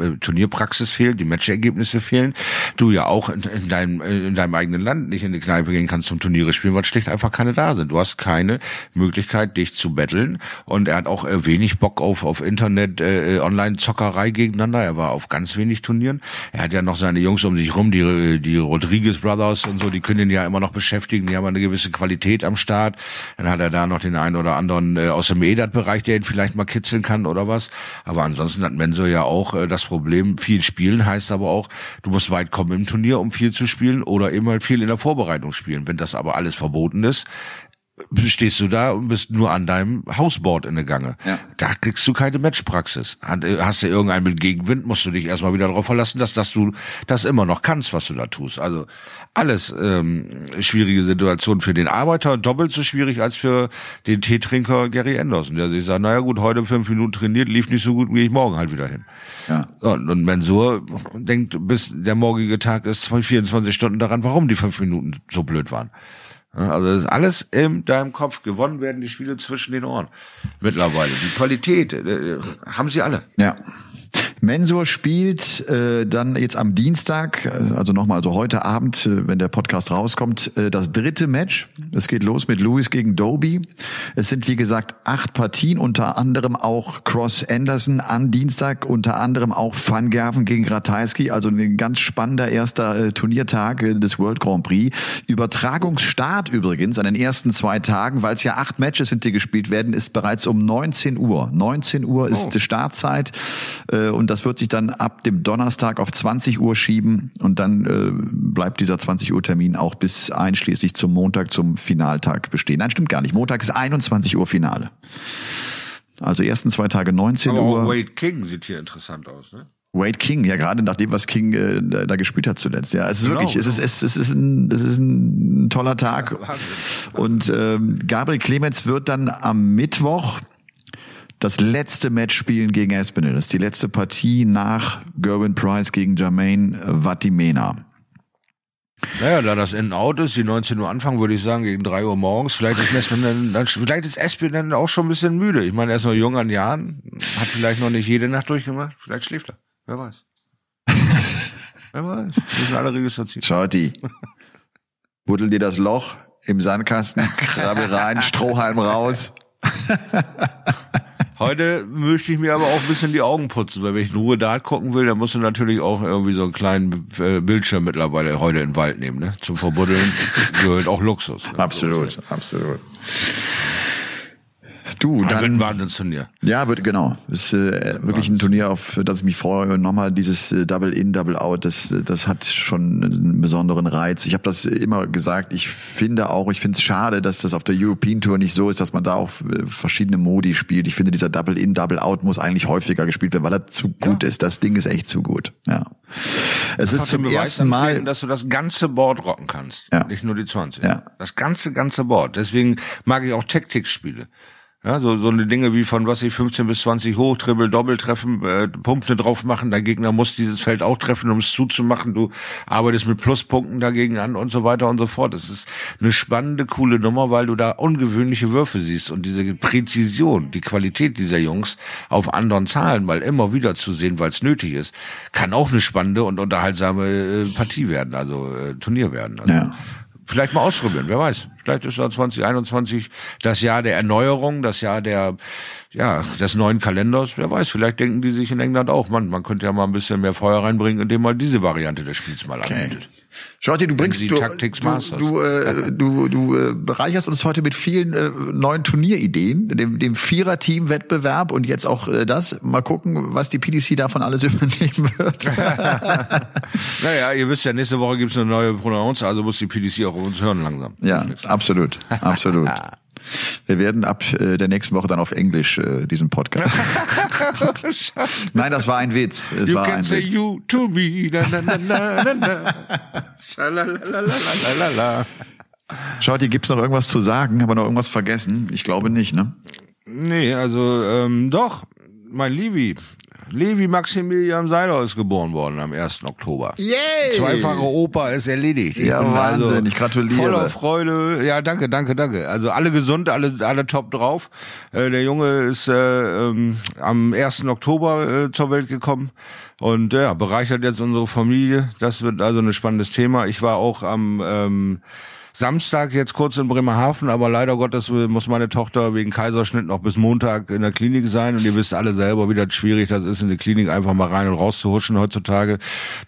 äh, Turnierpraxis fehlt, die Matchergebnisse fehlen, du ja auch in, in, deinem, äh, in deinem eigenen Land nicht in die Kneipe gehen kannst zum Turniere spielen, weil schlicht einfach keine da sind. Du hast keine Möglichkeit, dich zu betteln. Und er hat auch äh, wenig Bock auf, auf Internet, äh, Online-Zockerei gegeneinander. Er war auf ganz wenig Turnieren. Er hat ja noch seine Jungs um sich rum, die, die Rodriguez Brothers und so, die können ihn ja immer noch beschäftigen Kollegen, die haben eine gewisse Qualität am Start. Dann hat er da noch den einen oder anderen äh, aus dem EDAT-Bereich, der ihn vielleicht mal kitzeln kann oder was. Aber ansonsten hat Mensur ja auch äh, das Problem, viel spielen heißt aber auch, du musst weit kommen im Turnier, um viel zu spielen oder eben halt viel in der Vorbereitung spielen. Wenn das aber alles verboten ist, stehst du da und bist nur an deinem Hausboard in der Gange. Ja. Da kriegst du keine Matchpraxis. Äh, hast du irgendeinen mit Gegenwind, musst du dich erstmal wieder darauf verlassen, dass, dass du das immer noch kannst, was du da tust. Also alles ähm, schwierige Situation für den Arbeiter, doppelt so schwierig als für den Teetrinker Gary Anderson, der sich sagt, naja gut, heute fünf Minuten trainiert, lief nicht so gut, wie ich morgen halt wieder hin. Ja. Und, und Mensur denkt, bis der morgige Tag ist 24 Stunden daran, warum die fünf Minuten so blöd waren. Also das ist alles in deinem Kopf. Gewonnen werden die Spiele zwischen den Ohren mittlerweile. Die Qualität äh, haben sie alle. Ja. Mensur spielt äh, dann jetzt am Dienstag, äh, also nochmal, also heute Abend, äh, wenn der Podcast rauskommt, äh, das dritte Match. Es geht los mit Lewis gegen Doby. Es sind wie gesagt acht Partien, unter anderem auch Cross Anderson an Dienstag, unter anderem auch Van Gerven gegen Ratajski, also ein ganz spannender erster äh, Turniertag äh, des World Grand Prix. Übertragungsstart übrigens an den ersten zwei Tagen, weil es ja acht Matches sind, die gespielt werden, ist bereits um 19 Uhr. 19 Uhr ist oh. die Startzeit äh, und das wird sich dann ab dem Donnerstag auf 20 Uhr schieben und dann äh, bleibt dieser 20 Uhr Termin auch bis einschließlich zum Montag zum Finaltag bestehen. Nein, stimmt gar nicht. Montag ist 21 Uhr Finale. Also ersten zwei Tage 19 Aber Uhr. Wade King sieht hier interessant aus, ne? Wade King, ja gerade nach dem, was King äh, da gespielt hat zuletzt. Ja, es ist genau, wirklich, genau. es ist es, es ist ein, es ist ein toller Tag. Ja, Wahnsinn, Und ähm, Gabriel Clemens wird dann am Mittwoch das letzte Match spielen gegen Espinel. Das ist die letzte Partie nach Gerwin Price gegen Jermaine Vatimena. Naja, da das In-Out ist, die 19 Uhr anfangen, würde ich sagen, gegen 3 Uhr morgens. Vielleicht ist Espinel dann, vielleicht ist Espinel auch schon ein bisschen müde. Ich meine, er ist noch jung an Jahren, hat vielleicht noch nicht jede Nacht durchgemacht. Vielleicht schläft er. Wer weiß. Wer weiß. Wir sind alle registriert. Shorty. Buddel dir das Loch im Sandkasten, krabbel rein, Strohhalm raus. Heute möchte ich mir aber auch ein bisschen die Augen putzen, weil wenn ich nur Dart gucken will, dann musst du natürlich auch irgendwie so einen kleinen äh, Bildschirm mittlerweile heute in den Wald nehmen, ne? Zum Verbuddeln gehört auch Luxus. Ne? Absolut, so absolut. Du, dann, ein Wahnsinnsturnier. Ja, wird genau. Ist äh, wirklich ein Turnier, auf das ich mich freue. Nochmal dieses äh, Double In, Double Out, das, das hat schon einen besonderen Reiz. Ich habe das immer gesagt. Ich finde auch, ich finde es schade, dass das auf der European Tour nicht so ist, dass man da auch äh, verschiedene Modi spielt. Ich finde, dieser Double In, Double Out muss eigentlich häufiger gespielt werden, weil er zu gut ja. ist. Das Ding ist echt zu gut. Ja. Es ist zum ersten Mal, dass du das ganze Board rocken kannst, ja. nicht nur die 20. Ja. Das ganze ganze Board. Deswegen mag ich auch Tactics-Spiele. Ja, so, so eine Dinge wie von was ich 15 bis 20 hoch, Triple, Doppel treffen, äh, Punkte drauf machen. Der Gegner muss dieses Feld auch treffen, um es zuzumachen. Du arbeitest mit Pluspunkten dagegen an und so weiter und so fort. Das ist eine spannende, coole Nummer, weil du da ungewöhnliche Würfe siehst und diese Präzision, die Qualität dieser Jungs auf anderen Zahlen mal immer wieder zu sehen, weil es nötig ist, kann auch eine spannende und unterhaltsame äh, Partie werden, also äh, Turnier werden. Also, ja vielleicht mal ausprobieren, wer weiß. Vielleicht ist da 2021 das Jahr der Erneuerung, das Jahr der, ja, des neuen Kalenders. Wer weiß, vielleicht denken die sich in England auch, man, man könnte ja mal ein bisschen mehr Feuer reinbringen, indem man diese Variante des Spiels mal okay. anbietet. Shorty, du bringst du, du, du, äh, du, du äh, bereicherst uns heute mit vielen äh, neuen Turnierideen, dem, dem Vierer-Team-Wettbewerb und jetzt auch äh, das. Mal gucken, was die PDC davon alles übernehmen wird. naja, ihr wisst ja, nächste Woche gibt's eine neue Pronounce, also muss die PDC auch uns hören langsam. Ja, absolut, absolut. Wir werden ab äh, der nächsten Woche dann auf Englisch äh, diesen Podcast. Nein, das war ein Witz. Es you war can ein say Witz. you to me. Na, na, na, na, na. Schaut, hier gibt's noch irgendwas zu sagen? Haben wir noch irgendwas vergessen? Ich glaube nicht, ne? Nee, also ähm, doch, mein Liebi, Levi Maximilian Seiler ist geboren worden am 1. Oktober. Yay! Zweifache Opa ist erledigt. Ich ja, bin Wahnsinn, also ich gratuliere. Voller Freude. Ja, danke, danke, danke. Also alle gesund, alle, alle top drauf. Äh, der Junge ist äh, ähm, am 1. Oktober äh, zur Welt gekommen und ja, bereichert jetzt unsere Familie. Das wird also ein spannendes Thema. Ich war auch am ähm, Samstag jetzt kurz in Bremerhaven, aber leider Gottes muss meine Tochter wegen Kaiserschnitt noch bis Montag in der Klinik sein und ihr wisst alle selber, wie das schwierig das ist, in die Klinik einfach mal rein und raus zu huschen heutzutage.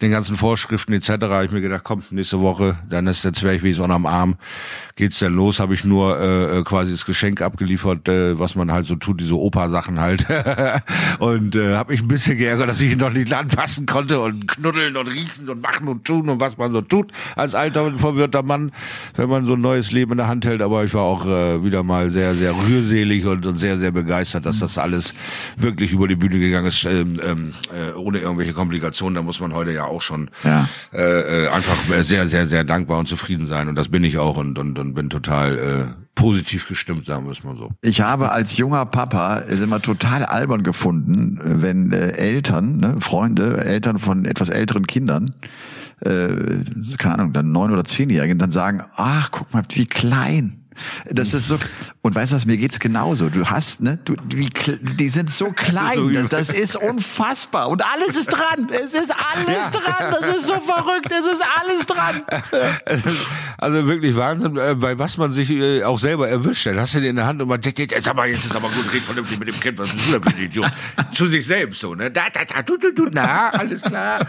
Den ganzen Vorschriften etc. habe ich mir gedacht, komm, nächste Woche, dann ist der Zwerg wie so am Arm. Geht's denn los? Habe ich nur äh, quasi das Geschenk abgeliefert, äh, was man halt so tut, diese Opa-Sachen halt. und äh, habe mich ein bisschen geärgert, dass ich ihn noch nicht anfassen konnte und knuddeln und riechen und machen und tun und was man so tut als alter verwirrter Mann wenn man so ein neues Leben in der Hand hält. Aber ich war auch äh, wieder mal sehr, sehr rührselig und, und sehr, sehr begeistert, dass das alles wirklich über die Bühne gegangen ist, ähm, ähm, äh, ohne irgendwelche Komplikationen. Da muss man heute ja auch schon ja. Äh, äh einfach sehr, sehr, sehr dankbar und zufrieden sein. Und das bin ich auch und, und, und bin total äh, positiv gestimmt, sagen wir es mal so. Ich habe als junger Papa es immer total albern gefunden, wenn äh, Eltern, ne, Freunde, Eltern von etwas älteren Kindern äh, keine Ahnung, dann neun oder zehnjährigen dann sagen, ach, guck mal, wie klein. Das ist so. Und weißt du was, mir geht's genauso. Du hast, ne, du, wie, die sind so klein. Das ist, das, das ist unfassbar. Und alles ist dran. Es ist alles ja. dran. Das ist so verrückt. Es ist alles dran. Also wirklich Wahnsinn, äh, bei was man sich äh, auch selber erwischt. Dann hast du den in der Hand und man denkt, jetzt aber, jetzt ist aber gut, red vernünftig mit dem Kind, was bist du denn für ein Idiot? Zu sich selbst so, ne? Da, da, da, du, du, du, na, alles klar.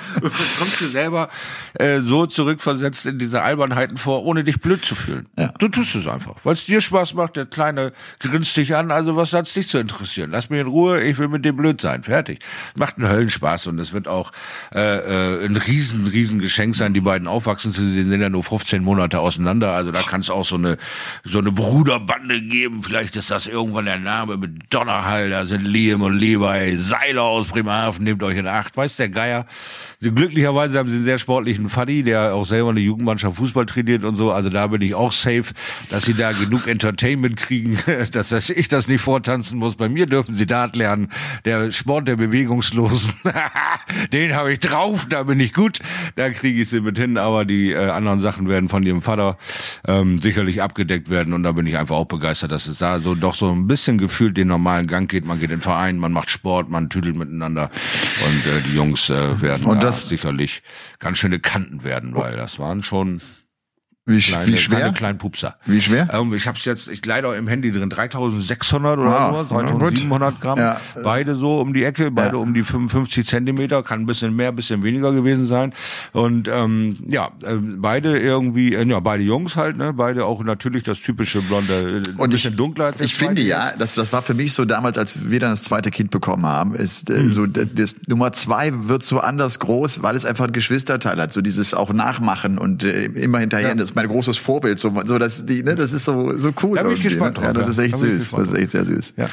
kommst du selber äh, so zurückversetzt in diese Albernheiten vor, ohne dich blöd zu fühlen. Ja. Du tust es einfach. Weil es dir Spaß macht, der Kleine grinst dich an, also was hat's dich zu interessieren? Lass mich in Ruhe, ich will mit dem blöd sein. Fertig. Macht einen Höllenspaß und es wird auch äh, äh, ein riesen, riesen Geschenk sein, die beiden aufwachsen zu sehen, sind ja nur 15 Monate auseinander. Also da kann es auch so eine so eine Bruderbande geben. Vielleicht ist das irgendwann der Name mit Donnerhall. Da sind Liam und Levi Seiler aus Bremerhaven. Nehmt euch in Acht. Weiß der Geier. Glücklicherweise haben sie einen sehr sportlichen Faddy, der auch selber eine Jugendmannschaft Fußball trainiert und so. Also da bin ich auch safe, dass sie da genug Entertainment kriegen, dass ich das nicht vortanzen muss. Bei mir dürfen sie Dart lernen. Der Sport der Bewegungslosen, den habe ich drauf, da bin ich gut. Da kriege ich sie mit hin. Aber die äh, anderen Sachen werden von ihrem Vater ähm, sicherlich abgedeckt werden. Und da bin ich einfach auch begeistert, dass es da so doch so ein bisschen gefühlt den normalen Gang geht. Man geht in den Verein, man macht Sport, man tüdelt miteinander. Und äh, die Jungs äh, werden das sicherlich ganz schöne Kanten werden, weil das waren schon wie, kleine, wie schwer? Kleine, kleinen Pupser. Wie schwer? Ähm, ich habe es jetzt, ich leider im Handy drin, 3600 oder ah, so, 3700 Gramm. Ja. Beide so um die Ecke, beide ja. um die 55 Zentimeter, kann ein bisschen mehr, bisschen weniger gewesen sein. Und ähm, ja, äh, beide irgendwie, äh, ja, beide Jungs halt, ne, beide auch natürlich das typische blonde, äh, und bisschen ich, dunkler. Ich finde ja, das, das war für mich so damals, als wir dann das zweite Kind bekommen haben, ist äh, hm. so das Nummer zwei wird so anders groß, weil es einfach ein Geschwisterteil hat, so dieses auch Nachmachen und äh, immer hinterher. Ja. Das mein großes Vorbild. So, so dass die, ne, das ist so, so cool. Da bin ich gespannt ne? drauf. Ja, das ist echt süß. Das ist echt sehr süß. Ja.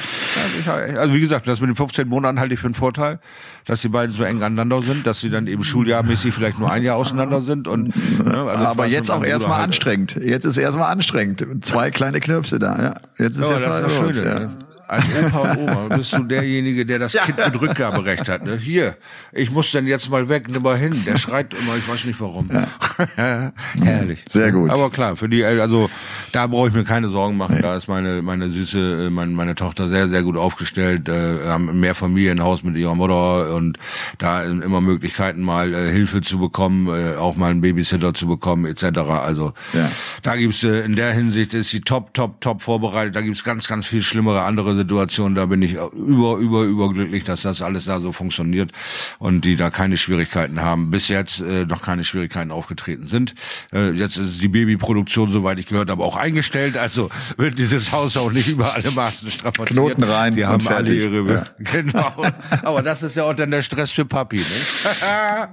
Also wie gesagt, das mit den 15 Monaten halte ich für einen Vorteil, dass die beiden so eng aneinander sind, dass sie dann eben schuljahrmäßig vielleicht nur ein Jahr auseinander sind. Und, ne, also Aber jetzt auch erstmal halt. anstrengend. Jetzt ist erstmal anstrengend. Zwei kleine Knirpse da. Ja. Jetzt ist ja, erstmal das ist das Schöne. Ja. Als Opa und Oma bist du derjenige, der das ja. Kind mit Rückgaberecht hat. Ne? Hier, ich muss denn jetzt mal weg, nimm mal hin. Der schreit immer, ich weiß nicht warum. Ja. Herrlich. Sehr gut. Aber klar, für die, also da brauche ich mir keine Sorgen machen. Nee. Da ist meine meine süße, meine, meine Tochter sehr sehr gut aufgestellt. Äh, haben mehr Familienhaus mit ihrer Mutter und da immer Möglichkeiten mal äh, Hilfe zu bekommen, äh, auch mal einen Babysitter zu bekommen etc. Also ja. da gibt's äh, in der Hinsicht ist sie top top top vorbereitet. Da gibt's ganz ganz viel schlimmere andere Situation, da bin ich über, über, überglücklich, dass das alles da so funktioniert und die da keine Schwierigkeiten haben. Bis jetzt äh, noch keine Schwierigkeiten aufgetreten sind. Äh, jetzt ist die Babyproduktion, soweit ich gehört habe, auch eingestellt. Also wird dieses Haus auch nicht über alle Maßen strapaziert. Knoten rein. Die haben alle ihre, ja. genau. Aber das ist ja auch dann der Stress für Papi. Ne?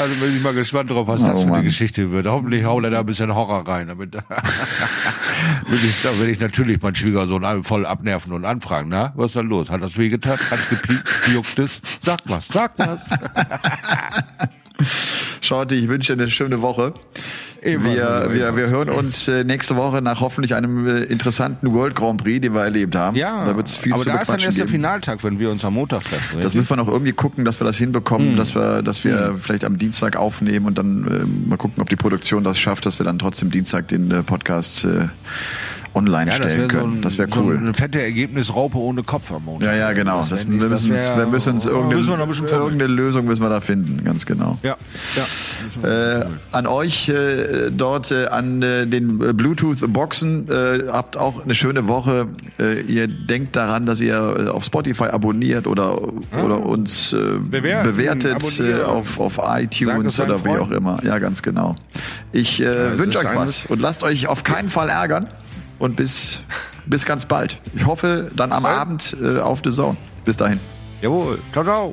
also bin ich mal gespannt drauf, was oh, das für eine Geschichte wird. Hoffentlich haut er da ein bisschen Horror rein. Damit ich, da will ich natürlich meinen Schwiegersohn voll abnerven und anfragen fragen, na, was ist da los? Hat das wehgetan? Hat gepiept? Juckt es? Sag was, sag was. Shorty, ich wünsche dir eine schöne Woche. Wir, wir, wir hören uns äh, nächste Woche nach hoffentlich einem äh, interessanten World Grand Prix, den wir erlebt haben. Ja, da wird's viel aber zu da ist dann erst der Finaltag, wenn wir uns am Montag treffen. Das müssen wir noch irgendwie gucken, dass wir das hinbekommen, hm. dass wir, dass wir hm. vielleicht am Dienstag aufnehmen und dann äh, mal gucken, ob die Produktion das schafft, dass wir dann trotzdem Dienstag den äh, Podcast äh, online ja, stellen können. So ein, das wäre cool. So eine fette Ergebnisraupe ohne Kopf am Montag. Ja, ja, genau. Das, das, wir, müssen, wär, wir müssen uns irgendeine, müssen irgendeine Lösung müssen wir da finden, ganz genau. Ja, ja. Äh, an euch äh, dort äh, an äh, den Bluetooth-Boxen äh, habt auch eine schöne Woche. Äh, ihr denkt daran, dass ihr auf Spotify abonniert oder, ah. oder uns Bewerten, bewertet auf, auf iTunes oder wie auch immer. Ja, ganz genau. Ich wünsche euch was und lasst euch auf keinen Fall ärgern und bis, bis ganz bald. Ich hoffe dann am Abend äh, auf The Zone. Bis dahin. Jawohl. Ciao, ciao.